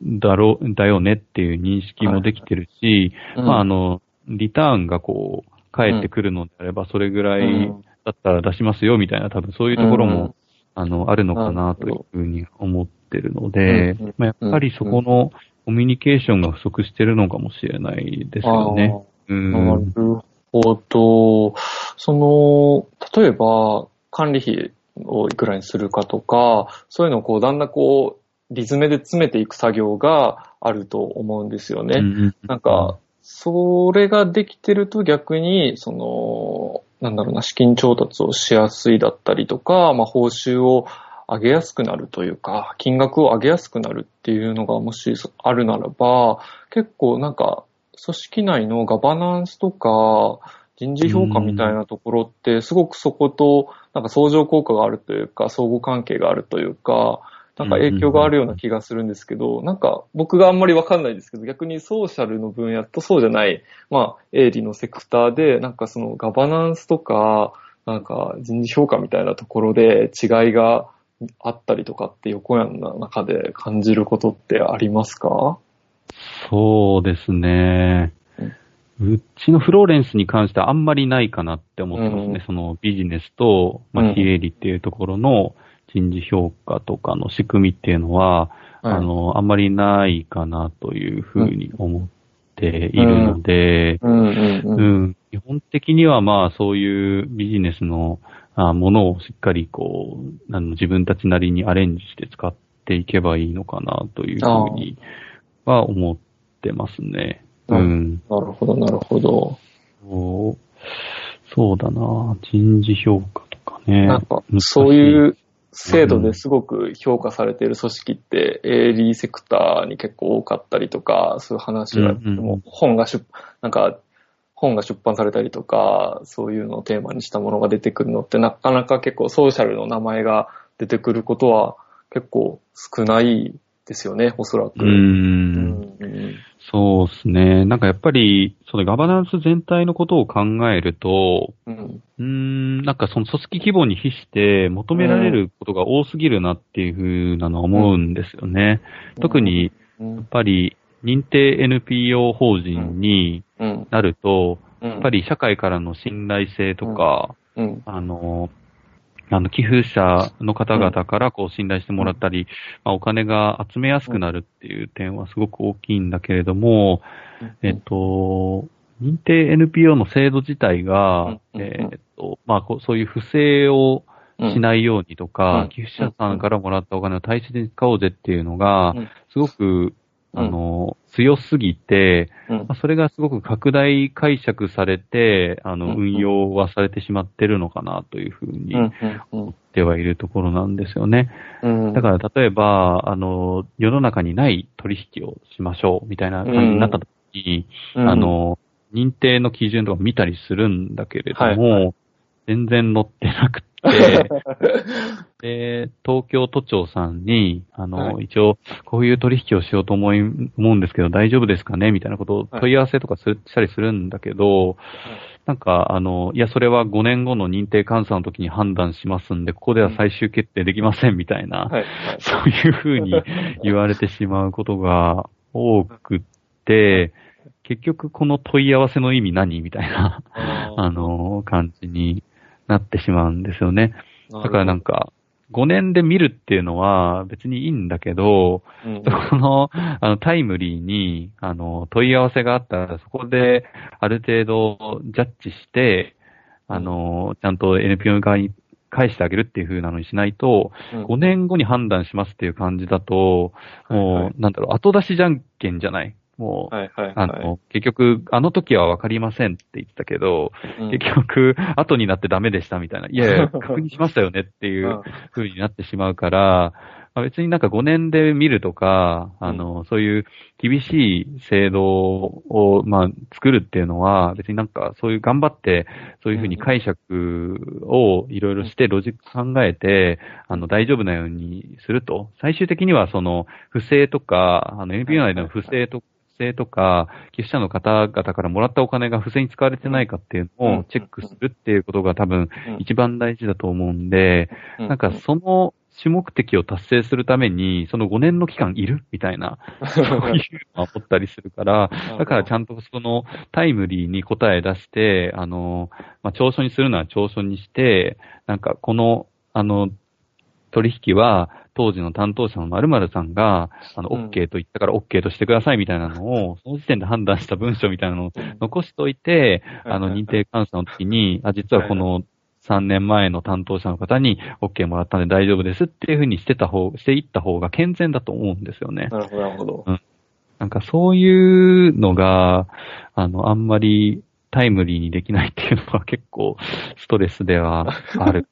S1: だろう、だよねっていう認識もできてるし、まあ、あの、リターンがこう、返ってくるのであれば、それぐらいだったら出しますよみたいな、多分そういうところも、あの、あるのかなというふうに思ってるので、まあ、やっぱりそこのコミュニケーションが不足してるのかもしれないですよね。
S2: うん、なるほど。その、例えば、管理費をいくらにするかとか、そういうのをこう、だんだんこう、リズムで詰めていく作業があると思うんですよね。なんか、それができてると逆に、その、なんだろうな、資金調達をしやすいだったりとか、まあ、報酬を上げやすくなるというか、金額を上げやすくなるっていうのがもしあるならば、結構なんか、組織内のガバナンスとか、人事評価みたいなところって、すごくそこと、なんか相乗効果があるというか、相互関係があるというか、なんか影響があるような気がするんですけど、なんか僕があんまりわかんないですけど、逆にソーシャルの分野とそうじゃない、まあ、営利のセクターで、なんかそのガバナンスとか、なんか人事評価みたいなところで違いがあったりとかって横山の中で感じることってありますか？
S1: そうですね。うちのフローレンスに関してはあんまりないかなって思ってますね。うん、そのビジネスと、まあ、非営利っていうところの、うん人事評価とかの仕組みっていうのは、はい、あの、あんまりないかなというふうに思っているので、基本的にはまあそういうビジネスのあものをしっかりこう、あの自分たちなりにアレンジして使っていけばいいのかなというふうには思ってますね。
S2: うん。なるほど、なるほど。
S1: そうそうだな人事評価とかね。
S2: なんか、そういう制度ですごく評価されている組織って、営利セクターに結構多かったりとか、そういう話が、も本が出、なんか、本が出版されたりとか、そういうのをテーマにしたものが出てくるのって、なかなか結構ソーシャルの名前が出てくることは結構少ないですよね、おそらく。うん。
S1: そうですね。なんかやっぱり、そのガバナンス全体のことを考えると、うん、うんなんかその組織規模に比して求められることが多すぎるなっていうふうなのは思うんですよね。うん、特に、やっぱり認定 NPO 法人になると、やっぱり社会からの信頼性とか、あの、あの、寄付者の方々からこう信頼してもらったり、まあ、お金が集めやすくなるっていう点はすごく大きいんだけれども、えっと、認定 NPO の制度自体が、えっと、まあ、そういう不正をしないようにとか、寄付者さんからもらったお金を大切に使おうぜっていうのが、すごくあの、強すぎて、まあ、それがすごく拡大解釈されて、あの、運用はされてしまってるのかなというふうに思ってはいるところなんですよね。だから例えば、あの、世の中にない取引をしましょうみたいな感じになった時に、あの、認定の基準とか見たりするんだけれども、はいはい、全然載ってなく で、東京都庁さんに、あの、
S2: はい。
S1: 一応、こういう取引をしようと思い、思うんですけど、大丈夫ですかね？みたいなことを問い合わせとかするしたりするんだけど、なんか、あの、いや、それは5年後の認定監査の時に判断しますんで、ここでは最終決定できませんみたいな、
S2: はい。はい。
S1: そういうふうに言われてしまうことが多くって、結局この問い合わせの意味何？みたいな、あの、感じになってしまうんですよね。だからなんか、5年で見るっていうのは別にいいんだけど、
S2: うん
S1: この、あの、タイムリーに、あの、問い合わせがあったら、そこで、ある程度、ジャッジして、あの、ちゃんと NPO 側に返してあげるっていう風なのにしないと、
S2: うん。
S1: 5年後に判断しますっていう感じだと、
S2: はいはい。
S1: もう、なんだろう、後出しじゃんけんじゃない？もう、
S2: はいはい
S1: あ
S2: はい。
S1: の、結局、あの時はわかりませんって言ってたけど、
S2: うん
S1: 結局、後になってダメでしたみたいな。いやいや、確認しましたよねっていう
S2: うん
S1: 風になってしまうから、まあ別になんか5年で見るとか、あの、そういう厳しい制度を、まあ、作るっていうのは、別になんかそういう頑張って、そういう風に解釈をいろいろしてロジック考えて、あの、大丈夫なようにすると。最終的にはその、不正とか、あの、NPO 内での不正と不正とか、寄付者の方々からもらったお金が不正に使われてないかっていうのをチェックするっていうことが多分
S2: うん。
S1: 一番大事だと思うんで、
S2: うん。
S1: なんかその主目的を達成するために、その5年の期間いるみたいな、そういうのは思ったりするから、だからちゃんとそのタイムリーに答え出して、あの、まあ、長所にするのは長所にして、なんかこの、あの、取引は、当時の担当者の〇〇さんが、あの、
S2: うん
S1: OK と言ったから OK としてくださいみたいなのを、その時点で判断した文章みたいなのを残しといて、あの、認定監査の時に、あ、実はこの3年前の担当者の方に OK もらったんで大丈夫ですっていうふうにしてた方、していった方が健全だと思うんですよね。
S2: なるほど、なるほど。
S1: なんかそういうのが、あの、あんまりタイムリーにできないっていうのは結構ストレスではある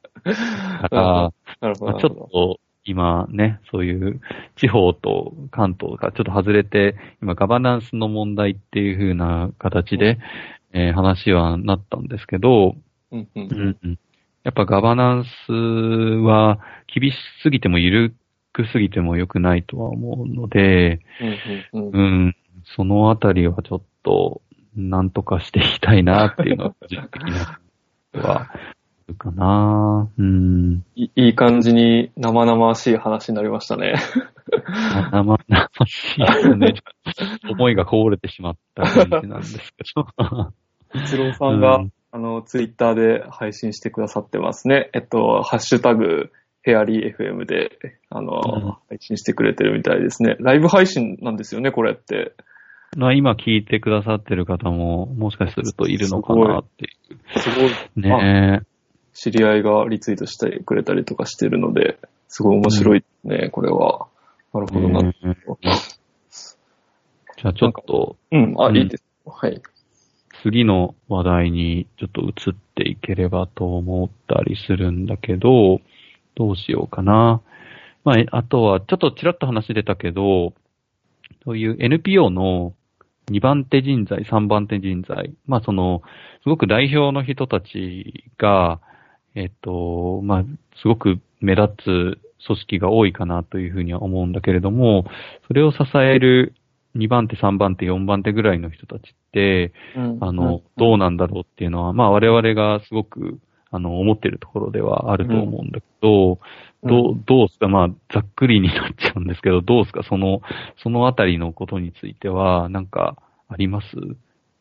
S1: から、
S2: なるほど、
S1: まあ、ちょっ。と今ね、そういう地方と関東がちょっと外れて、今ガバナンスの問題っていう風な形で、えー話はなったんですけど、
S2: うんうん。
S1: うんうん。やっぱガバナンスは厳しすぎても緩くすぎても良くないとは思うので、
S2: うんうん
S1: う。ん、そのあたりはちょっと、なんとかしていきたいなっていうのは、個人的なは、かなうん。
S2: いいい感じに生々しい話になりましたね。
S1: 生々しいですね。思いがこぼれてしまった感じなんですけど。
S2: 一郎さんが、
S1: うん
S2: あの、ツイッターで配信してくださってますね。えっと、ハッシュタグ、ヘアリー FM で、あの、
S1: うん
S2: 配信してくれてるみたいですね。ライブ配信なんですよね、これって。
S1: まあ今聞いてくださってる方も、もしかするといるのかなってい
S2: すごい。
S1: う。ね
S2: 知り合いがリツイートしてくれたりとかしてるので、すごい面白いね、これは。なるほどな。
S1: ねじゃあちょっと、
S2: うん、あ、
S1: うん
S2: いいです。はい。
S1: 次の話題にちょっと移っていければと思ったりするんだけど、どうしようかな。まあ、えあとは、ちょっとちらっと話出たけど、そういう NPO の2番手人材、3番手人材、まあその、すごく代表の人たちが、えっと、まあ、すごく目立つ組織が多いかなというふうには思うんだけれども、それを支える2番手、3番手、4番手ぐらいの人たちって、あの、どうなんだろうっていうのは、まあ我々がすごく、あの、思ってるところではあると思うんだけど、
S2: うん。
S1: どう、どうすか、まあ、ざっくりになっちゃうんですけど、どうすか、その、そのあたりのことについては、なんか、あります？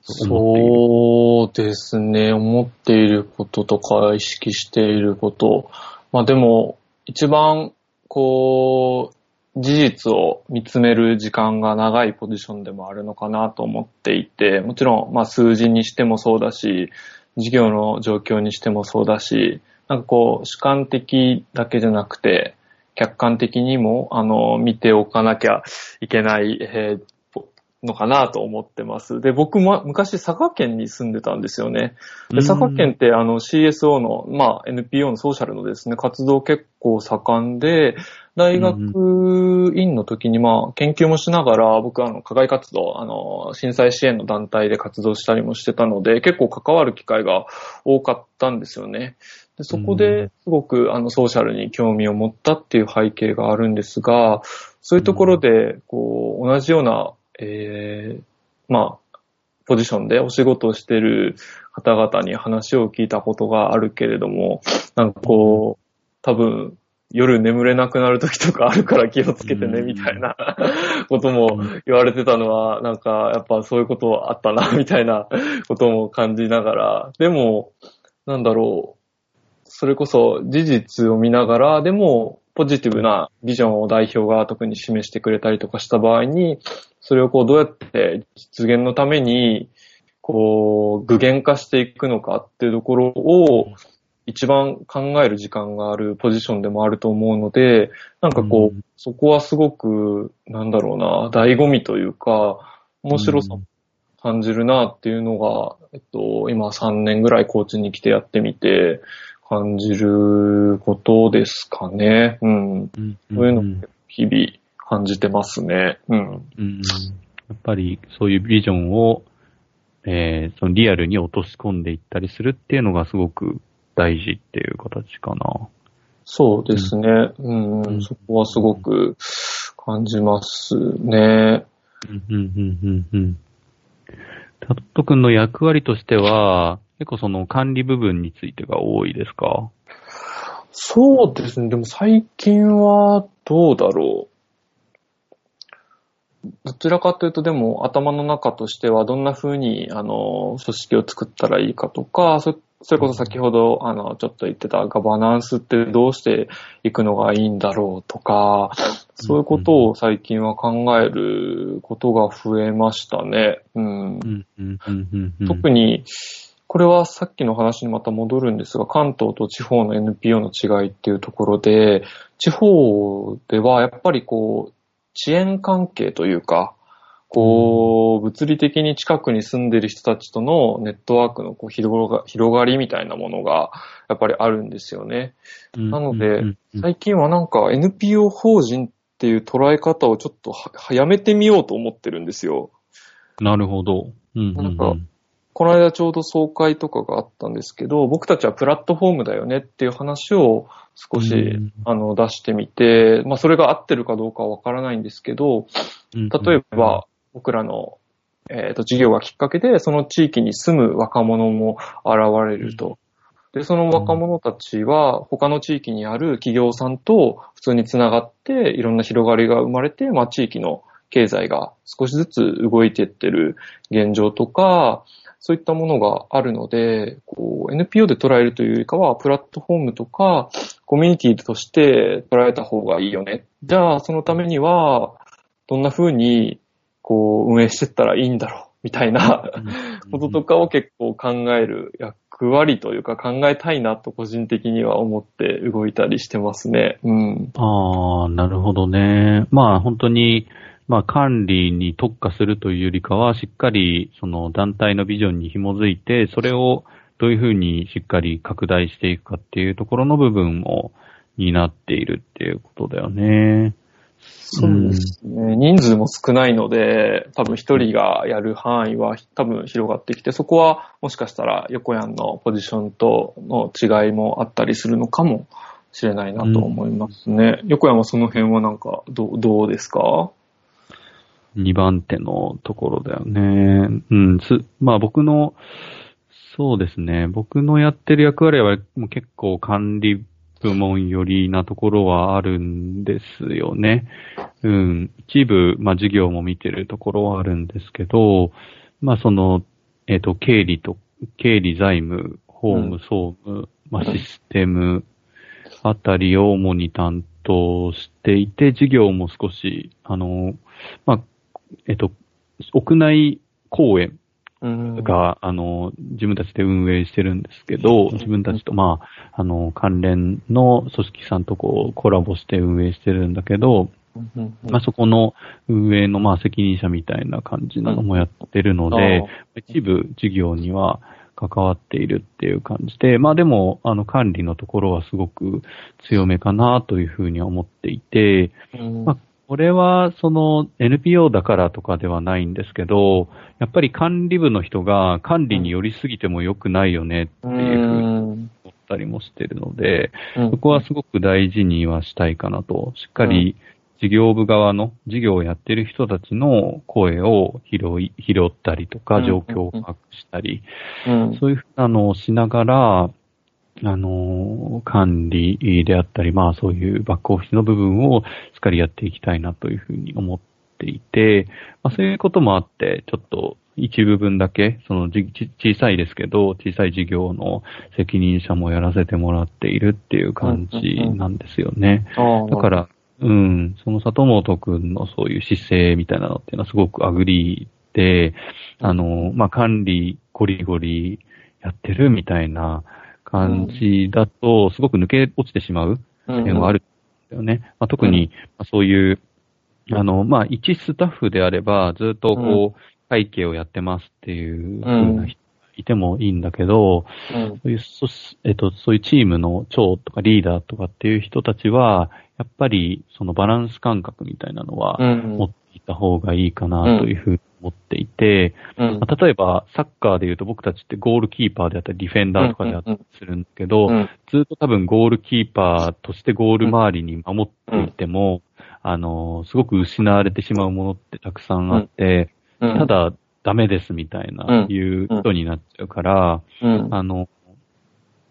S2: そうですね。思っていることとか意識していること。まあでも、一番、こう、事実を見つめる時間が長いポジションでもあるのかなと思っていて、もちろん、まあ数字にしてもそうだし、事業の状況にしてもそうだし、なんかこう、主観的だけじゃなくて、客観的にも、あの、見ておかなきゃいけない、えーのかなと思ってます。で、僕も昔佐賀県に住んでたんですよね。で、佐賀県ってあの CSO の、まあ NPO のソーシャルのですね、活動結構盛んで、大学院の時にまあ研究もしながら、僕あの課外活動、あの、震災支援の団体で活動したりもしてたので、結構関わる機会が多かったんですよね。でそこですごくあのソーシャルに興味を持ったっていう背景があるんですが、そういうところで、こう、同じような、えー、まあ、ポジションでお仕事をしてる方々に話を聞いたことがあるけれども、なんかこう、多分、夜眠れなくなる時とかあるから気をつけてね、みたいな ことも言われてたのは、なんかやっぱそういうことあったな、みたいなことも感じながら、でも、なんだろう、それこそ事実を見ながら、でもポジティブなビジョンを代表が特に示してくれたりとかした場合に、それをこうどうやって実現のために、こう、具現化していくのかっていうところを、一番考える時間があるポジションでもあると思うので、なんかこう、うん、そこはすごく、なんだろうな、醍醐味というか、面白さ感じるなっていうのが、えっと、今3年ぐらいコーチに来てやってみて、感じることですかね。うん。うん、そういうのを日々感じてますね。うん。
S1: うん、やっぱりそういうビジョンを、えー、そのリアルに落とし込んでいったりするっていうのがすごく大事っていう形かな。
S2: そうですね。うん、うん、そこはすごく感じますね。
S1: うん、うん、うん、うん、うん。タット君の役割としては、結構その管理部分についてが多いですか？
S2: そうですね。でも最近はどうだろう。どちらかというと、でも頭の中としてはどんな風に、あの、組織を作ったらいいかとか、そそれこそ先ほど、あの、ちょっと言ってたガバナンスってどうしていくのがいいんだろうとか、そういうことを最近は考えることが増えましたね。うん。特に、これはさっきの話にまた戻るんですが、関東と地方の NPO の違いっていうところで、地方ではやっぱりこう、遅延関係というか、こう、物理的に近くに住んでる人たちとのネットワークのこう広が広がりみたいなものがやっぱりあるんですよね。なので、最近はなんか NPO 法人っていう捉え方をちょっとやめてみようと思ってるんですよ。
S1: なるほど。
S2: なんか、この間ちょうど総会とかがあったんですけど、僕たちはプラットフォームだよねっていう話を少し、うん、あの出してみて、まあそれが合ってるかどうかはわからないんですけど、例えば僕らの、えーと、事業がきっかけでその地域に住む若者も現れると。で、その若者たちは他の地域にある企業さんと普通につながっていろんな広がりが生まれて、まあ地域の経済が少しずつ動いていってる現状とか、そういったものがあるので、こう NPO で捉えるというよりかは、プラットフォームとか、コミュニティとして捉えた方がいいよね。じゃあ、そのためには、どんな風に、こう、運営していったらいいんだろう、みたいなこととかを結構考える役割というか考えたいなと個人的には思って動いたりしてますね。うん。
S1: ああ、なるほどね。まあ本当に、まあ、管理に特化するというよりかは、しっかりその団体のビジョンに紐づいて、それをどういうふうにしっかり拡大していくかっていうところの部分も担っているっていうことだよね。
S2: そうですね。うん、人数も少ないので、多分一人がやる範囲は多分広がってきて、そこはもしかしたら横山のポジションとの違いもあったりするのかもしれないなと思いますね。うん、横山はその辺はなんかどどうですか？
S1: 2番手のところだよね。うん、す、まあ僕の、そうですね、僕のやってる役割はもう結構管理部門寄りなところはあるんですよね。うん、一部、まあ事業も見てるところはあるんですけど、まあその、えっ、ー、と、経理と、経理財務、法務、総務、まあシステムあたりを主に担当していて、事業も少し、あの、まあ、えっと、屋内公園が、あの、自分たちで運営してるんですけど、自分たちと、まあ、あの、関連の組織さんとこう、コラボして運営してるんだけど、まあ、そこの運営の、まあ、責任者みたいな感じなのもやってるので、一部事業には関わっているっていう感じで、まあでも、あの、管理のところはすごく強めかなというふうに思っていて、まあこれは、その NPO だからとかではないんですけど、やっぱり管理部の人が管理に寄りすぎても良くないよねっていうふうに思っったりもしてるので、
S2: うん。
S1: そこはすごく大事にはしたいかなと、しっかり事業部側の、事業をやってる人たちの声を拾い、拾ったりとか、
S2: うん。
S1: 状況を把握したり、
S2: うん。
S1: そういうふうなのをしながら、あの、管理であったり、まあそういうバックオフィスの部分をしっかりやっていきたいなというふうに思っていて、まあそういうこともあって、ちょっと一部分だけ、そのじち小さいですけど、小さい事業の責任者もやらせてもらっているっていう感じなんですよね。
S2: ああ
S1: だか、ら、うん、その里本くんのそういう姿勢みたいなのっていうのはすごく agree で、あの、まあ、管理ゴリゴリやってるみたいな感じだと、すごく抜け落ちてしまう
S2: うん
S1: 点はあるんだよね。まあ、特に、まあそういう、あの、まあ、一スタッフであれば、ずっとこう、会計をやってますっていう風な人がいてもいいんだけど、
S2: うん。
S1: そういう、えっと、そういうチームの長とかリーダーとかっていう人たちは、やっぱりそのバランス感覚みたいなのは
S2: うん。
S1: 持っていた方がいいかなというふうに思っていて、
S2: うん。
S1: まあ例えばサッカーで言うと僕たちってゴールキーパーであったりディフェンダーとかであったりするんだけど、
S2: うん。
S1: ずっと多分ゴールキーパーとしてゴール周りに守っていても、あの、すごく失われてしまうものってたくさんあって、
S2: うん。
S1: た、だダメですみたいな、
S2: うん。
S1: いう人になっちゃうから、
S2: うん。
S1: あの、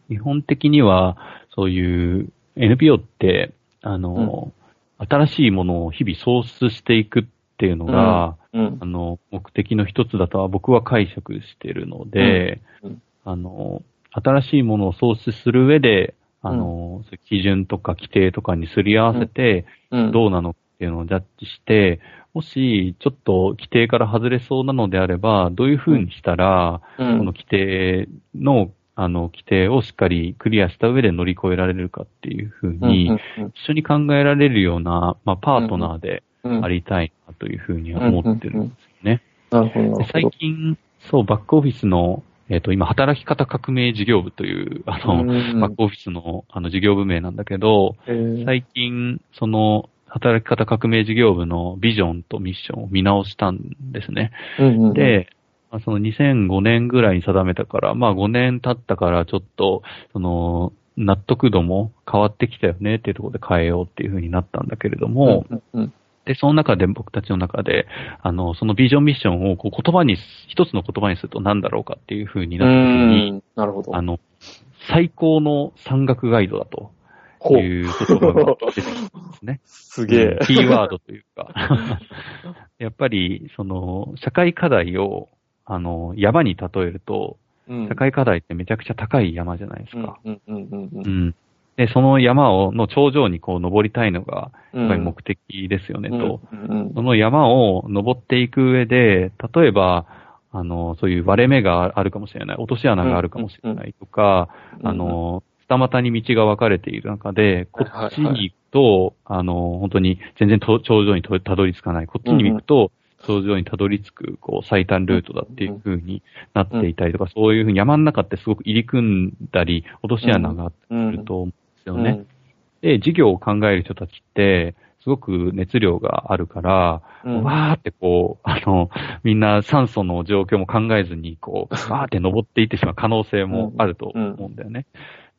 S1: 基本的には、そういう NPO って、あの、新しいものを日々創出していくっていうのが、
S2: うん
S1: あ。の、目的の一つだとは僕は解釈しているので、
S2: うんうん。
S1: あの、新しいものを創出する上で、あの、そういう基準とか規定とかにすり合わせて、
S2: うん。
S1: どうなのっていうのをジャッジして、もし、ちょっと規定から外れそうなのであれば、どういうふうにしたら、
S2: うん、
S1: この規定の、あの、規定をしっかりクリアした上で乗り越えられるかっていうふうに、
S2: うん。
S1: 一緒に考えられるような、まあ、パートナーでありたいなというふうには思ってるんですよね。
S2: なるほど。
S1: 最近、そう、バックオフィスの、えっ、と、今、働き方革命事業部という、あの、
S2: うん
S1: バックオフィスの、あの、事業部名なんだけど、
S2: えー
S1: 最近、その、働き方革命事業部のビジョンとミッションを見直したんですね。
S2: うんうんうん、
S1: で、まあその2005年ぐらいに定めたから、まあ5年経ったからちょっと、その、納得度も変わってきたよねっていうところで変えようっていうふうになったんだけれども、
S2: うんうん
S1: で、その中で僕たちの中で、あの、そのビジョンミッションをこう言葉に、一つの言葉にすると何だろうかっていうふうに
S2: う
S1: なった時に、
S2: ん。なるほど。
S1: あの、最高の山岳ガイドだと
S2: ほう
S1: いう言葉が出てきたんですね。
S2: すげえ
S1: うん。キーワードというか。やっぱり、その、社会課題を、あの、山に例えると、
S2: うん
S1: 社会課題ってめちゃくちゃ高い山じゃないですか。
S2: うん。
S1: で、その山を、の頂上にこう登りたいのが、
S2: うん。
S1: やっぱり目的ですよね、と。
S2: うんうん。
S1: その山を登っていく上で、例えば、あの、そういう割れ目があるかもしれない、落とし穴があるかもしれないとか、
S2: うん。
S1: あの、二股に道が分かれている中で、こっちに行くと、あの、本当に全然と頂上にとたどり着かない。こっちに行くと、頂上にたどり着く、こう、最短ルートだっていう風になっていたりとか、そういう風に山の中ってすごく入り組んだり、落とし穴があったりすると思うんですよね。で、事業を考える人たちって、すごく熱量があるから、
S2: うん。
S1: わーってこう、あの、みんな酸素の状況も考えずに、こう、わーって登っていってしまう可能性もあると思うんだよね。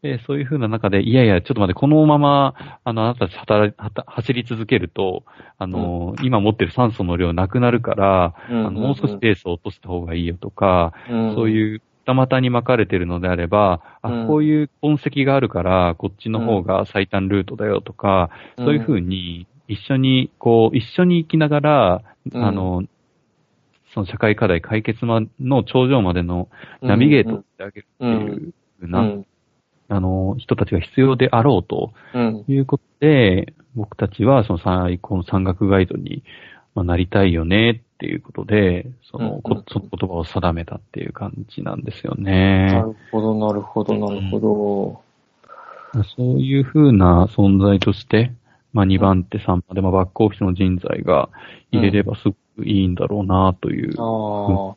S1: で、そういう風な中で、いやいや、ちょっと待って、このまま、あの、あなたたち働走り続けると、あの、今持ってる酸素の量なくなるから、
S2: うん。
S1: あの、もう少しペースを落とした方がいいよとか、
S2: うん、
S1: そういう二股に巻かれてるのであれば、
S2: うん。
S1: あ、こういう痕跡があるから、こっちの方が最短ルートだよとか、
S2: うん、
S1: そういうふうに、一緒に、こう、一緒に行きながら、
S2: うん。
S1: あの、その社会課題解決まの頂上までのナビゲートしてあげるっていうふうな、
S2: うん。
S1: あの、人たちが必要であろうと
S2: うん。
S1: いうことで、僕たちはその最高の山岳ガイドに、まあ、なりたいよねっていうことで、その、こ
S2: うん
S1: その言葉を定めたっていう感じなんですよ
S2: な
S1: ね。
S2: るほど、なるほど、なるほど。
S1: そういうふうな存在として、まあ2番手、3番手、まあバックオフィスの人材が入れればすごくいいんだろうなという。
S2: ああ、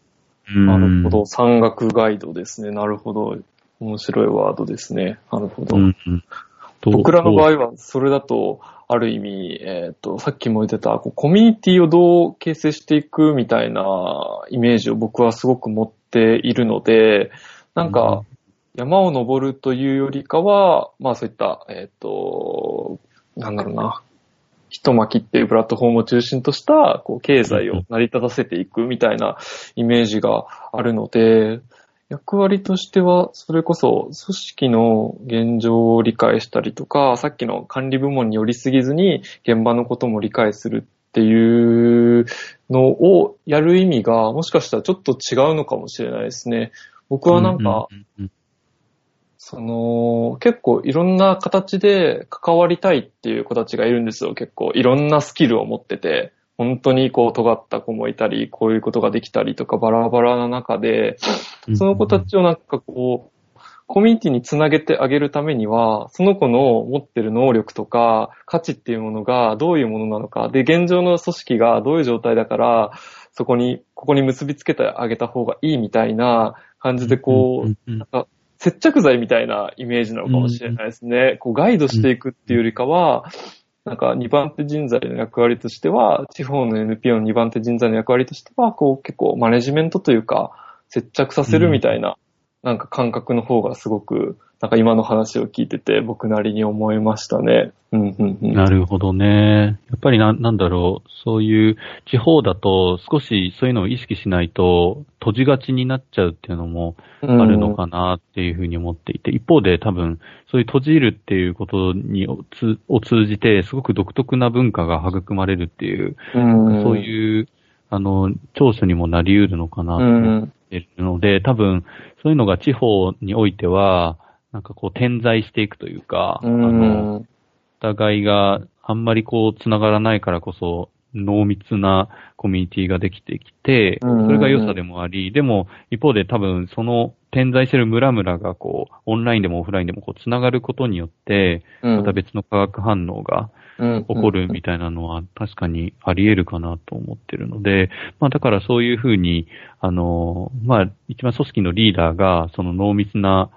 S1: うん
S2: なるほど。。山岳ガイドですね。なるほど。面白いワードですね。なるほど。
S1: うんうん
S2: 僕らの場合は、それだと、ある意味、えっ、と、さっきも言ってた、こうコミュニティをどう形成していくみたいなイメージを僕はすごく持っているので、なんか、山を登るというよりかは、まあそういった、えっ、と、なんだろうな、人巻きっていうプラットフォームを中心とした、こう、経済を成り立たせていくみたいなイメージがあるので、役割としては、それこそ組織の現状を理解したりとか、さっきの管理部門に寄りすぎずに現場のことも理解するっていうのをやる意味が、もしかしたらちょっと違うのかもしれないですね。僕はなんか、
S1: うんうん
S2: その、結構いろんな形で関わりたいっていう子たちがいるんですよ。結構いろんなスキルを持ってて、本当にこう尖った子もいたり、こういうことができたりとかバラバラな中で、
S1: うん
S2: その子たちをなんかこう、コミュニティにつなげてあげるためには、その子の持ってる能力とか価値っていうものがどういうものなのか、で、現状の組織がどういう状態だから、そこに、ここに結びつけてあげた方がいいみたいな感じでこう、なんか接着剤みたいなイメージなのかもしれないですね。こうガイドしていくっていうよりかは、なんか2番手人材の役割としては、地方の NPO の2番手人材の役割としては、こう結構マネジメントというか、接着させるみたいな、なんか感覚の方がすごく、なんか今の話を聞いてて僕なりに思いましたね。うんうんうん。
S1: なるほどね。やっぱりな、なんだろう、そういう地方だと少しそういうのを意識しないと閉じがちになっちゃうっていうのも
S2: あ
S1: あるのかなっていうふうに思っていて、一方で多分そういう閉じるっていうことにを通じてすごく独特な文化が育まれるっていう、
S2: うん、
S1: そういう、あの、長所にもなり得るのかなと
S2: う
S1: 思っ
S2: ん。
S1: てるので、多分そういうのが地方においては、なんかこう点在していくというか、
S2: う
S1: あの、
S2: ん。
S1: お互いがあんまりこう繋がらないからこそ濃密なコミュニティができてきて、
S2: うん
S1: それが良さでもあり、でも一方で多分その点在してる村々がこう、オンラインでもオフラインでもこう繋がることによって、
S2: うん
S1: また別の化学反応が
S2: 起
S1: 起こるみたいなのは確かにあり得るかなと思ってるので、まあだからそういうふうに、あの、まあ一番組織のリーダーがその濃密な、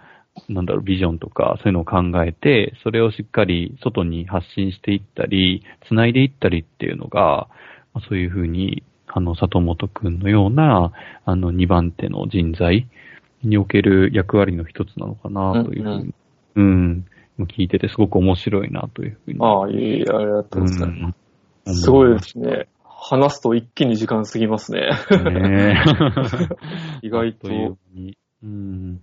S1: なんだろう、ビジョンとかそういうのを考えて、それをしっかり外に発信していったり、繋いでいったりっていうのが、まあそういうふうに、あの、里本くんのような、あの、2番手の人材における役割の一つなのかなというふうに、うん、聞いててすごく面白いなというふうに
S2: ああ、いえいえ、ありがとうございます。
S1: うん
S2: すごいですね。話すと一気に時間過ぎますね。
S1: ねえ
S2: 意外と
S1: というん。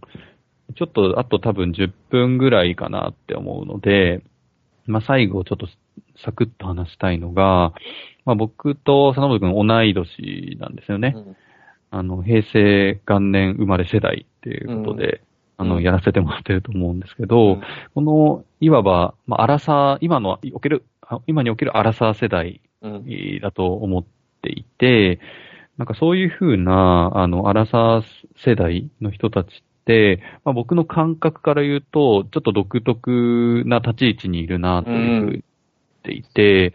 S1: ちょっと、あと多分10分ぐらいかなって思うので、まあ、最後ちょっとサクッと話したいのが、まあ、僕と佐野本君同い年なんですよね。あの、平成元年生まれ世代っていうことで、あの、
S2: うん。
S1: やらせてもらってると思うんですけど、
S2: うん。
S1: この、いわば、まあ、アラサー、今の、おける、あ今におけるアラサー世代
S2: うん。
S1: だと思っていて、なんかそういうふうな、あの、アラサー世代の人たちって、まあ、僕の感覚から言うと、ちょっと独特な立ち位置にいるなというふうに言っていて、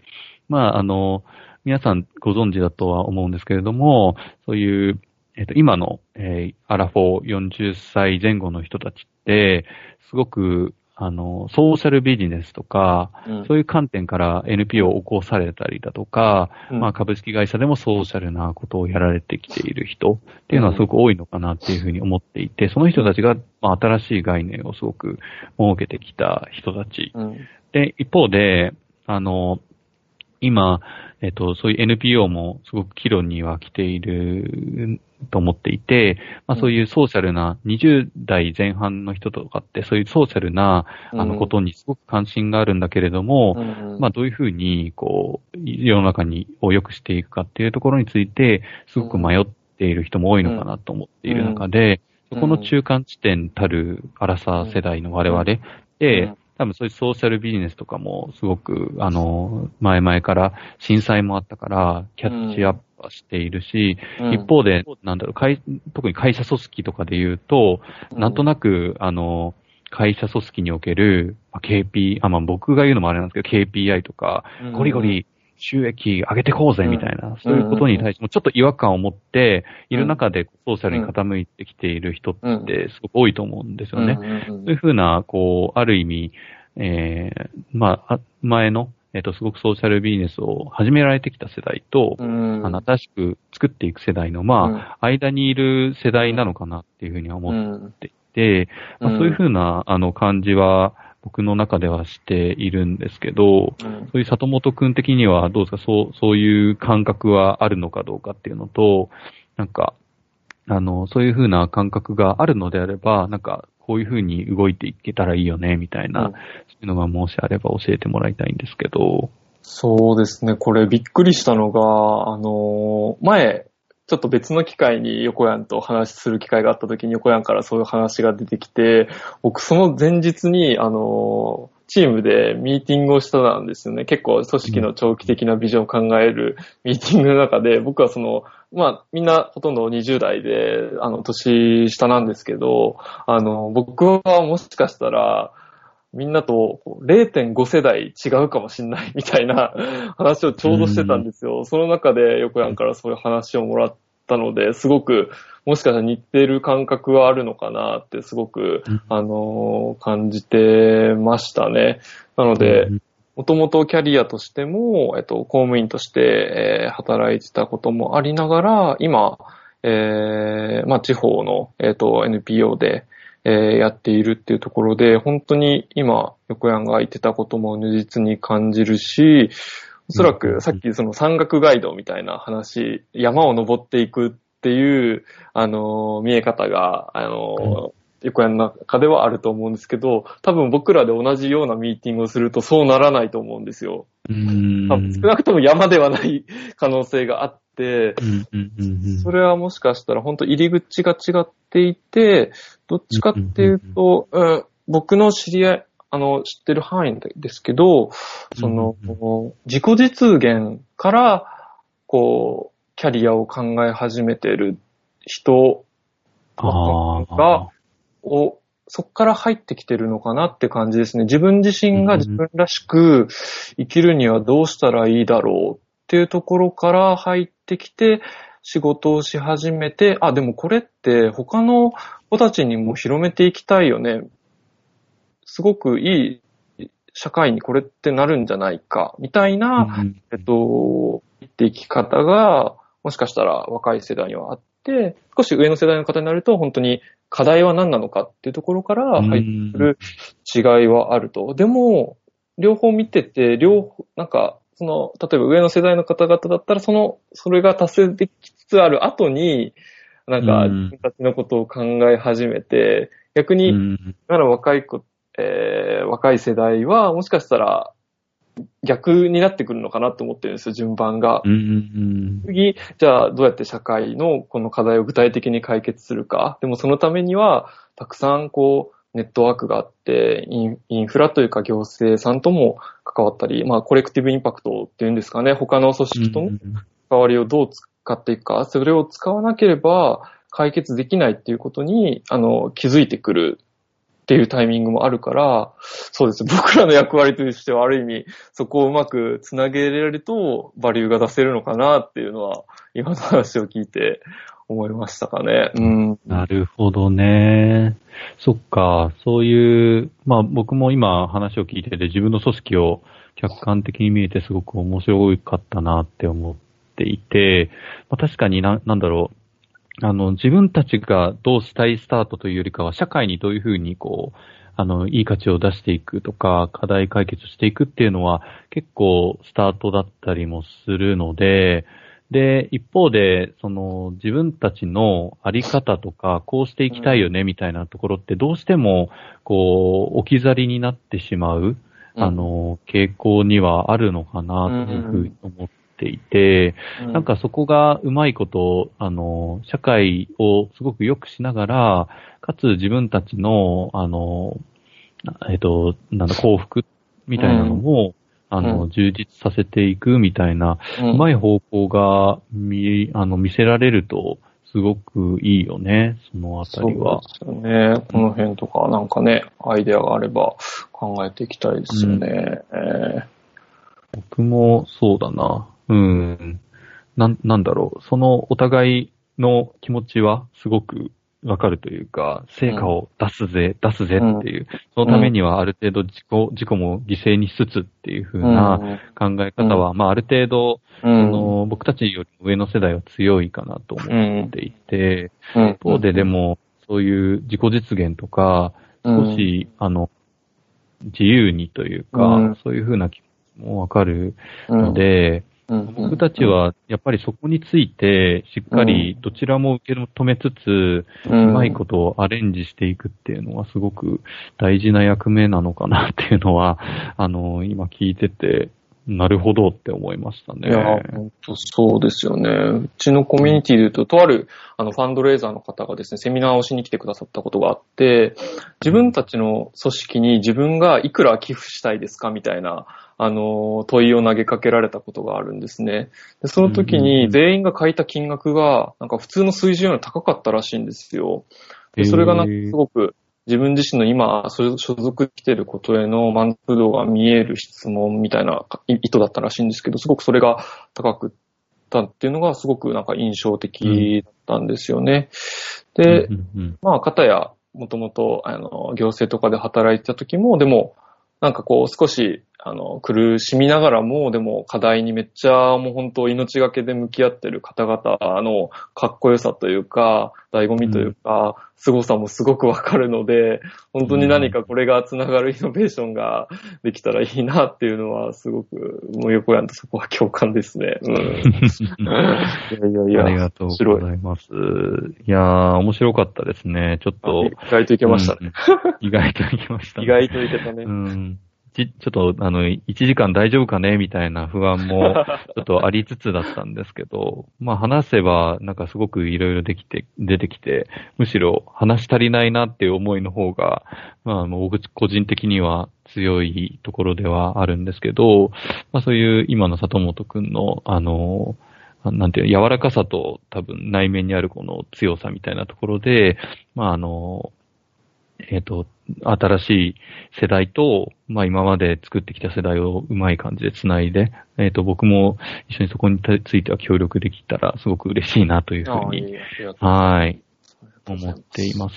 S1: まあ、あの、皆さんご存知だとは思うんですけれども、そういう、えっ、と、今の、えーアラフォー40歳前後の人たちって、すごく、あの、ソーシャルビジネスとか、
S2: うん
S1: そういう観点から NPO を起こされたりだとか、
S2: うん
S1: まあ株式会社でもソーシャルなことをやられてきている人っていうのはすごく多いのかなっていうふうに思っていて、その人たちが、まあ、新しい概念をすごく設けてきた人たち。
S2: うん。
S1: で、一方で、あの、今、えっと、そういう NPO もすごく岐路には来ていると思っていて、まあそういうソーシャルな20代前半の人とかって、そういうソーシャルな、あの、ことにすごく関心があるんだけれども、
S2: うん。
S1: まあ、どういうふうに、こう、世の中に、を良くしていくかっていうところについて、すごく迷っている人も多いのかなと思っている中で、
S2: うん。
S1: そこの中間地点たるアラサー世代の我々で、
S2: うん
S1: 多分そういうソーシャルビジネスとかもすごく、あの、前々から震災もあったから、キャッチアップはしているし、
S2: うん。
S1: 一方で、なんだろう、会特に会社組織とかで言うと、なんと
S2: な
S1: なく、あの、会社組織における、まあ KP、あ、まあ僕が言うのもあれなんですけど、KPI とか、
S2: く
S1: ゴリゴリ収益上げてこうぜみたいな、そういうことに対してもちょっと違和感を持っている中でソーシャルに傾いてきている人ってすごく多いと思うんですよね。そういうふうな、こう、ある意味、えー、まあ、あ前の、えっ、と、すごくソーシャルビジネスを始められてきた世代と、
S2: うん。
S1: あの新しく作っていく世代の、まあ、間にいる世代なのかなっていうふうには思って
S2: うん。
S1: いて、まあ、
S2: うん
S1: そういうふうな、あの、感じは、僕の中ではしているんですけど、
S2: うん
S1: そういう里本くん的にはどうですか？そう、そういう感覚はあるのかどうかっていうのと、なんか、あの、そういうふうな感覚があるのであれば、なんか、こういうふうに動いていけたらいいよね、みたいな、
S2: うん
S1: そういうのがもしあれば教えてもらいたいんですけど。
S2: そうですね。これびっくりしたのが、あのー前、ちょっと別の機会に横山と話する機会があった時に横山からそういう話が出てきて、僕その前日に、あのチームでミーティングをしたんですよね。結構組織の長期的なビジョンを考えるミーティングの中で、僕はその、まあみんなほとんど20代で、あの、年下なんですけど、あの、僕はもしかしたら、みんなとこう0.5世代違うかもしんないみたいな 話をちょうどしてたんですよ。その中で横山からそういう話をもらったので、すごくもしかしたら似てる感覚はあるのかなってすごく、
S1: うん
S2: あのー感じてましたね。なので、
S1: うん
S2: もともとキャリアとしても、えっと、公務員として、えー働いてたこともありながら、今、えーまあ、地方の、えっと、NPO で、えーやっているっていうところで、本当に今、横山が言ってたことも如実に感じるし、おそら
S1: うん
S2: くさっきその山岳ガイドみたいな話、山を登っていくっていう、あのー見え方が、あのー横山の中ではあると思うんですけど、多分僕らで同じようなミーティングをするとそうならないと思うんですよ。
S1: うん。
S2: 多分少なくとも山ではない可能性があっそれはもしかしたら本当入り口が違っていて、どっちかっていうと、うん、僕の知り合い、あの、知ってる範囲ですけど、その、自己実現から、こう、キャリアを考え始めてる人。が、を、そこから入ってきてるのかなって感じですね。自分自身が自分らしく生きるにはどうしたらいいだろうっていうところから入ってきて、仕事をし始めて、あ、でもこれって他の子たちにも広めていきたいよね。すごくいい社会にこれってなるんじゃないか、みたいな、
S1: うん
S2: えっと、生きていき方が、もしかしたら若い世代にはあって、少し上の世代の方になると、本当に課題は何なのかっていうところから入ってくる違いはあると。でも、両方見てて、両方、なんか、その、例えば上の世代の方々だったら、その、それが達成できつつある後に、なんか、
S1: うん
S2: 自分たちのことを考え始めて、逆に、
S1: うん
S2: 今の若い子、えー若い世代は、もしかしたら、逆になってくるのかなって思ってるんですよ、順番が。
S1: うんうん
S2: 次、じゃあどうやって社会のこの課題を具体的に解決するか。でもそのためには、たくさんこう、ネットワークがあって、インフラというか行政さんとも関わったり、まあコレクティブインパクトっていうんですかね、他の組織との関わりをどう使っていくか、それを使わなければ解決できないっていうことに、あの、気づいてくるっていうタイミングもあるから、そうです。僕らの役割としてはある意味、そこをうまくつなげられると、バリューが出せるのかなっていうのは、今の話を聞いて思いましたかね。うん。
S1: なるほどね。そっか、そういう、まあ僕も今話を聞いてて自分の組織を客観的に見えてすごく面白かったなって思っていて、まあ、確かにな、なんだろう、あの、自分たちがどうしたいスタートというよりかは、社会にどういうふうにこう、あの、いい価値を出していくとか、課題解決していくっていうのは、結構スタートだったりもするので、で、一方で、その、自分たちのあり方とか、こうしていきたいよね、みたいなところって、どうしても、こう、置き去りになってしまう、あの、傾向にはあるのかな、というふうに思っていて、
S2: うん、
S1: なんかそこがうまいこと、あの、社会をすごく良くしながら、かつ自分たちの、あの、えっと、なんだ、幸福みたいなのも、あの、
S2: うん
S1: 充実させていくみたいな、
S2: う
S1: うまい方向が見、あの、見せられると、すごくいいよね、そのあたりは。
S2: そうですよね。この辺とか、なんかね、アイデアがあれば考えていきたいですよね。え
S1: 僕もそうだな。うん。なん、なんだろう。そのお互いの気持ちはすごくわかるというか、成果を出すぜ、出すぜっていう。そのためにはある程度自己、自己も犠牲にしつつっていう風
S2: ー
S1: な考え方は、まあある程度、
S2: う
S1: あ
S2: ん、
S1: の、僕たちよりも上の世代は強いかなと思っていて、
S2: うん、
S1: 一方ででも、そういう自己実現とか、少し、あの、自由にというか、
S2: うん。
S1: そういうふうな気持ちもわかるので、
S2: うん、
S1: 僕たちはやっぱりそこについて、しっかりどちらも受け止めつつ、
S2: う
S1: うまいことをアレンジしていくっていうのはすごく大事な役目なのかなっていうのは、あの、今聞いてて、なるほどって思いましたね。
S2: いや、本当そうですよね。うちのコミュニティで言うと、とあるあのファンドレーザーの方がですね、セミナーをしに来てくださったことがあって、自分たちの組織に自分がいくら寄付したいですかみたいな、あの、問いを投げかけられたことがあるんですね。でその時に全員が書いた金額が、なんか普通の水準より高かったらしいんですよ。でそれがなんかすごく自分自身の今、所所属していることへの満足度が見える質問みたいない意図だったらしいんですけど、すごくそれが高くったっていうのがすごくなんか印象的だったんですよね。で、
S1: うんうん
S2: まあ、方や、もともと、あの、行政とかで働いてた時も、でも、なんかこう、少し、あの、苦しみながらも、でも課題にめっちゃもう本当命がけで向き合ってる方々のかっこよさというか、醍醐味というか、凄さもすごくわかるので、本当に何かこれが繋がるイノベーションができたらいいなっていうのは、すごく、もう横やんとそこは共感ですね。うん。いやいやいや。
S1: ありがとうご。ざいます。いやー、面白かったですね。ちょっと。
S2: 意外といけましたね。
S1: うん意外といけましたね。
S2: 意外といけたね
S1: う。ん。ち、ちょっと、あの、1時間大丈夫かねみたいな不安も、ちょっとありつつだったんですけど、まあ話せば、なんかすごくいろいろできて、出てきて、むしろ話し足りないなっていう思いの方が、まあ、もう僕個人的には強いところではあるんですけど、まあそういう今の里本くんの、あの、なんていうの柔らかさと多分内面にあるこの強さみたいなところで、まああの、えっ、と、新しい世代と、まあ今まで作ってきた世代をうまい感じで繋いで、えっ、と、僕も一緒にそこについては協力できたらすごく嬉しいなというふうに、はい、思っています。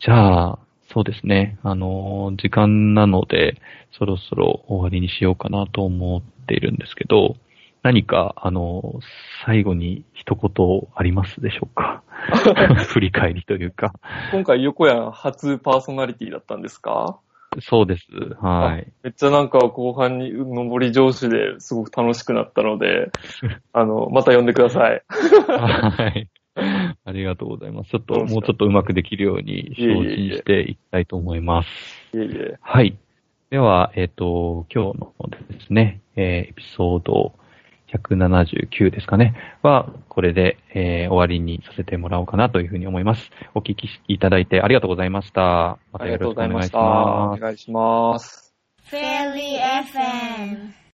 S1: じゃあ、そうですね。あの、時間なので、そろそろ終わりにしようかなと思っているんですけど、何か、あの、最後に一言ありますでしょうか？振り返りというか。
S2: 今回横やん初パーソナリティだったんですか？
S1: そうです。はい。
S2: めっちゃなんか後半に上り上司ですごく楽しくなったので、あの、また呼んでください。
S1: はい。ありがとうございます。ちょっと、もうちょっとうまくできるように精進していきたいと思います。
S2: いえいえ。
S1: はい。では、えっ、と、今日のですね、えーエピソード179ですかね、は、これで、えー終わりにさせてもらおうかなというふうに思います。お聞きいただいてありがとうございました。またよ
S2: ありがとうございまし。
S1: ろしくお願いしたます
S2: お。願いします。
S3: Fairly FM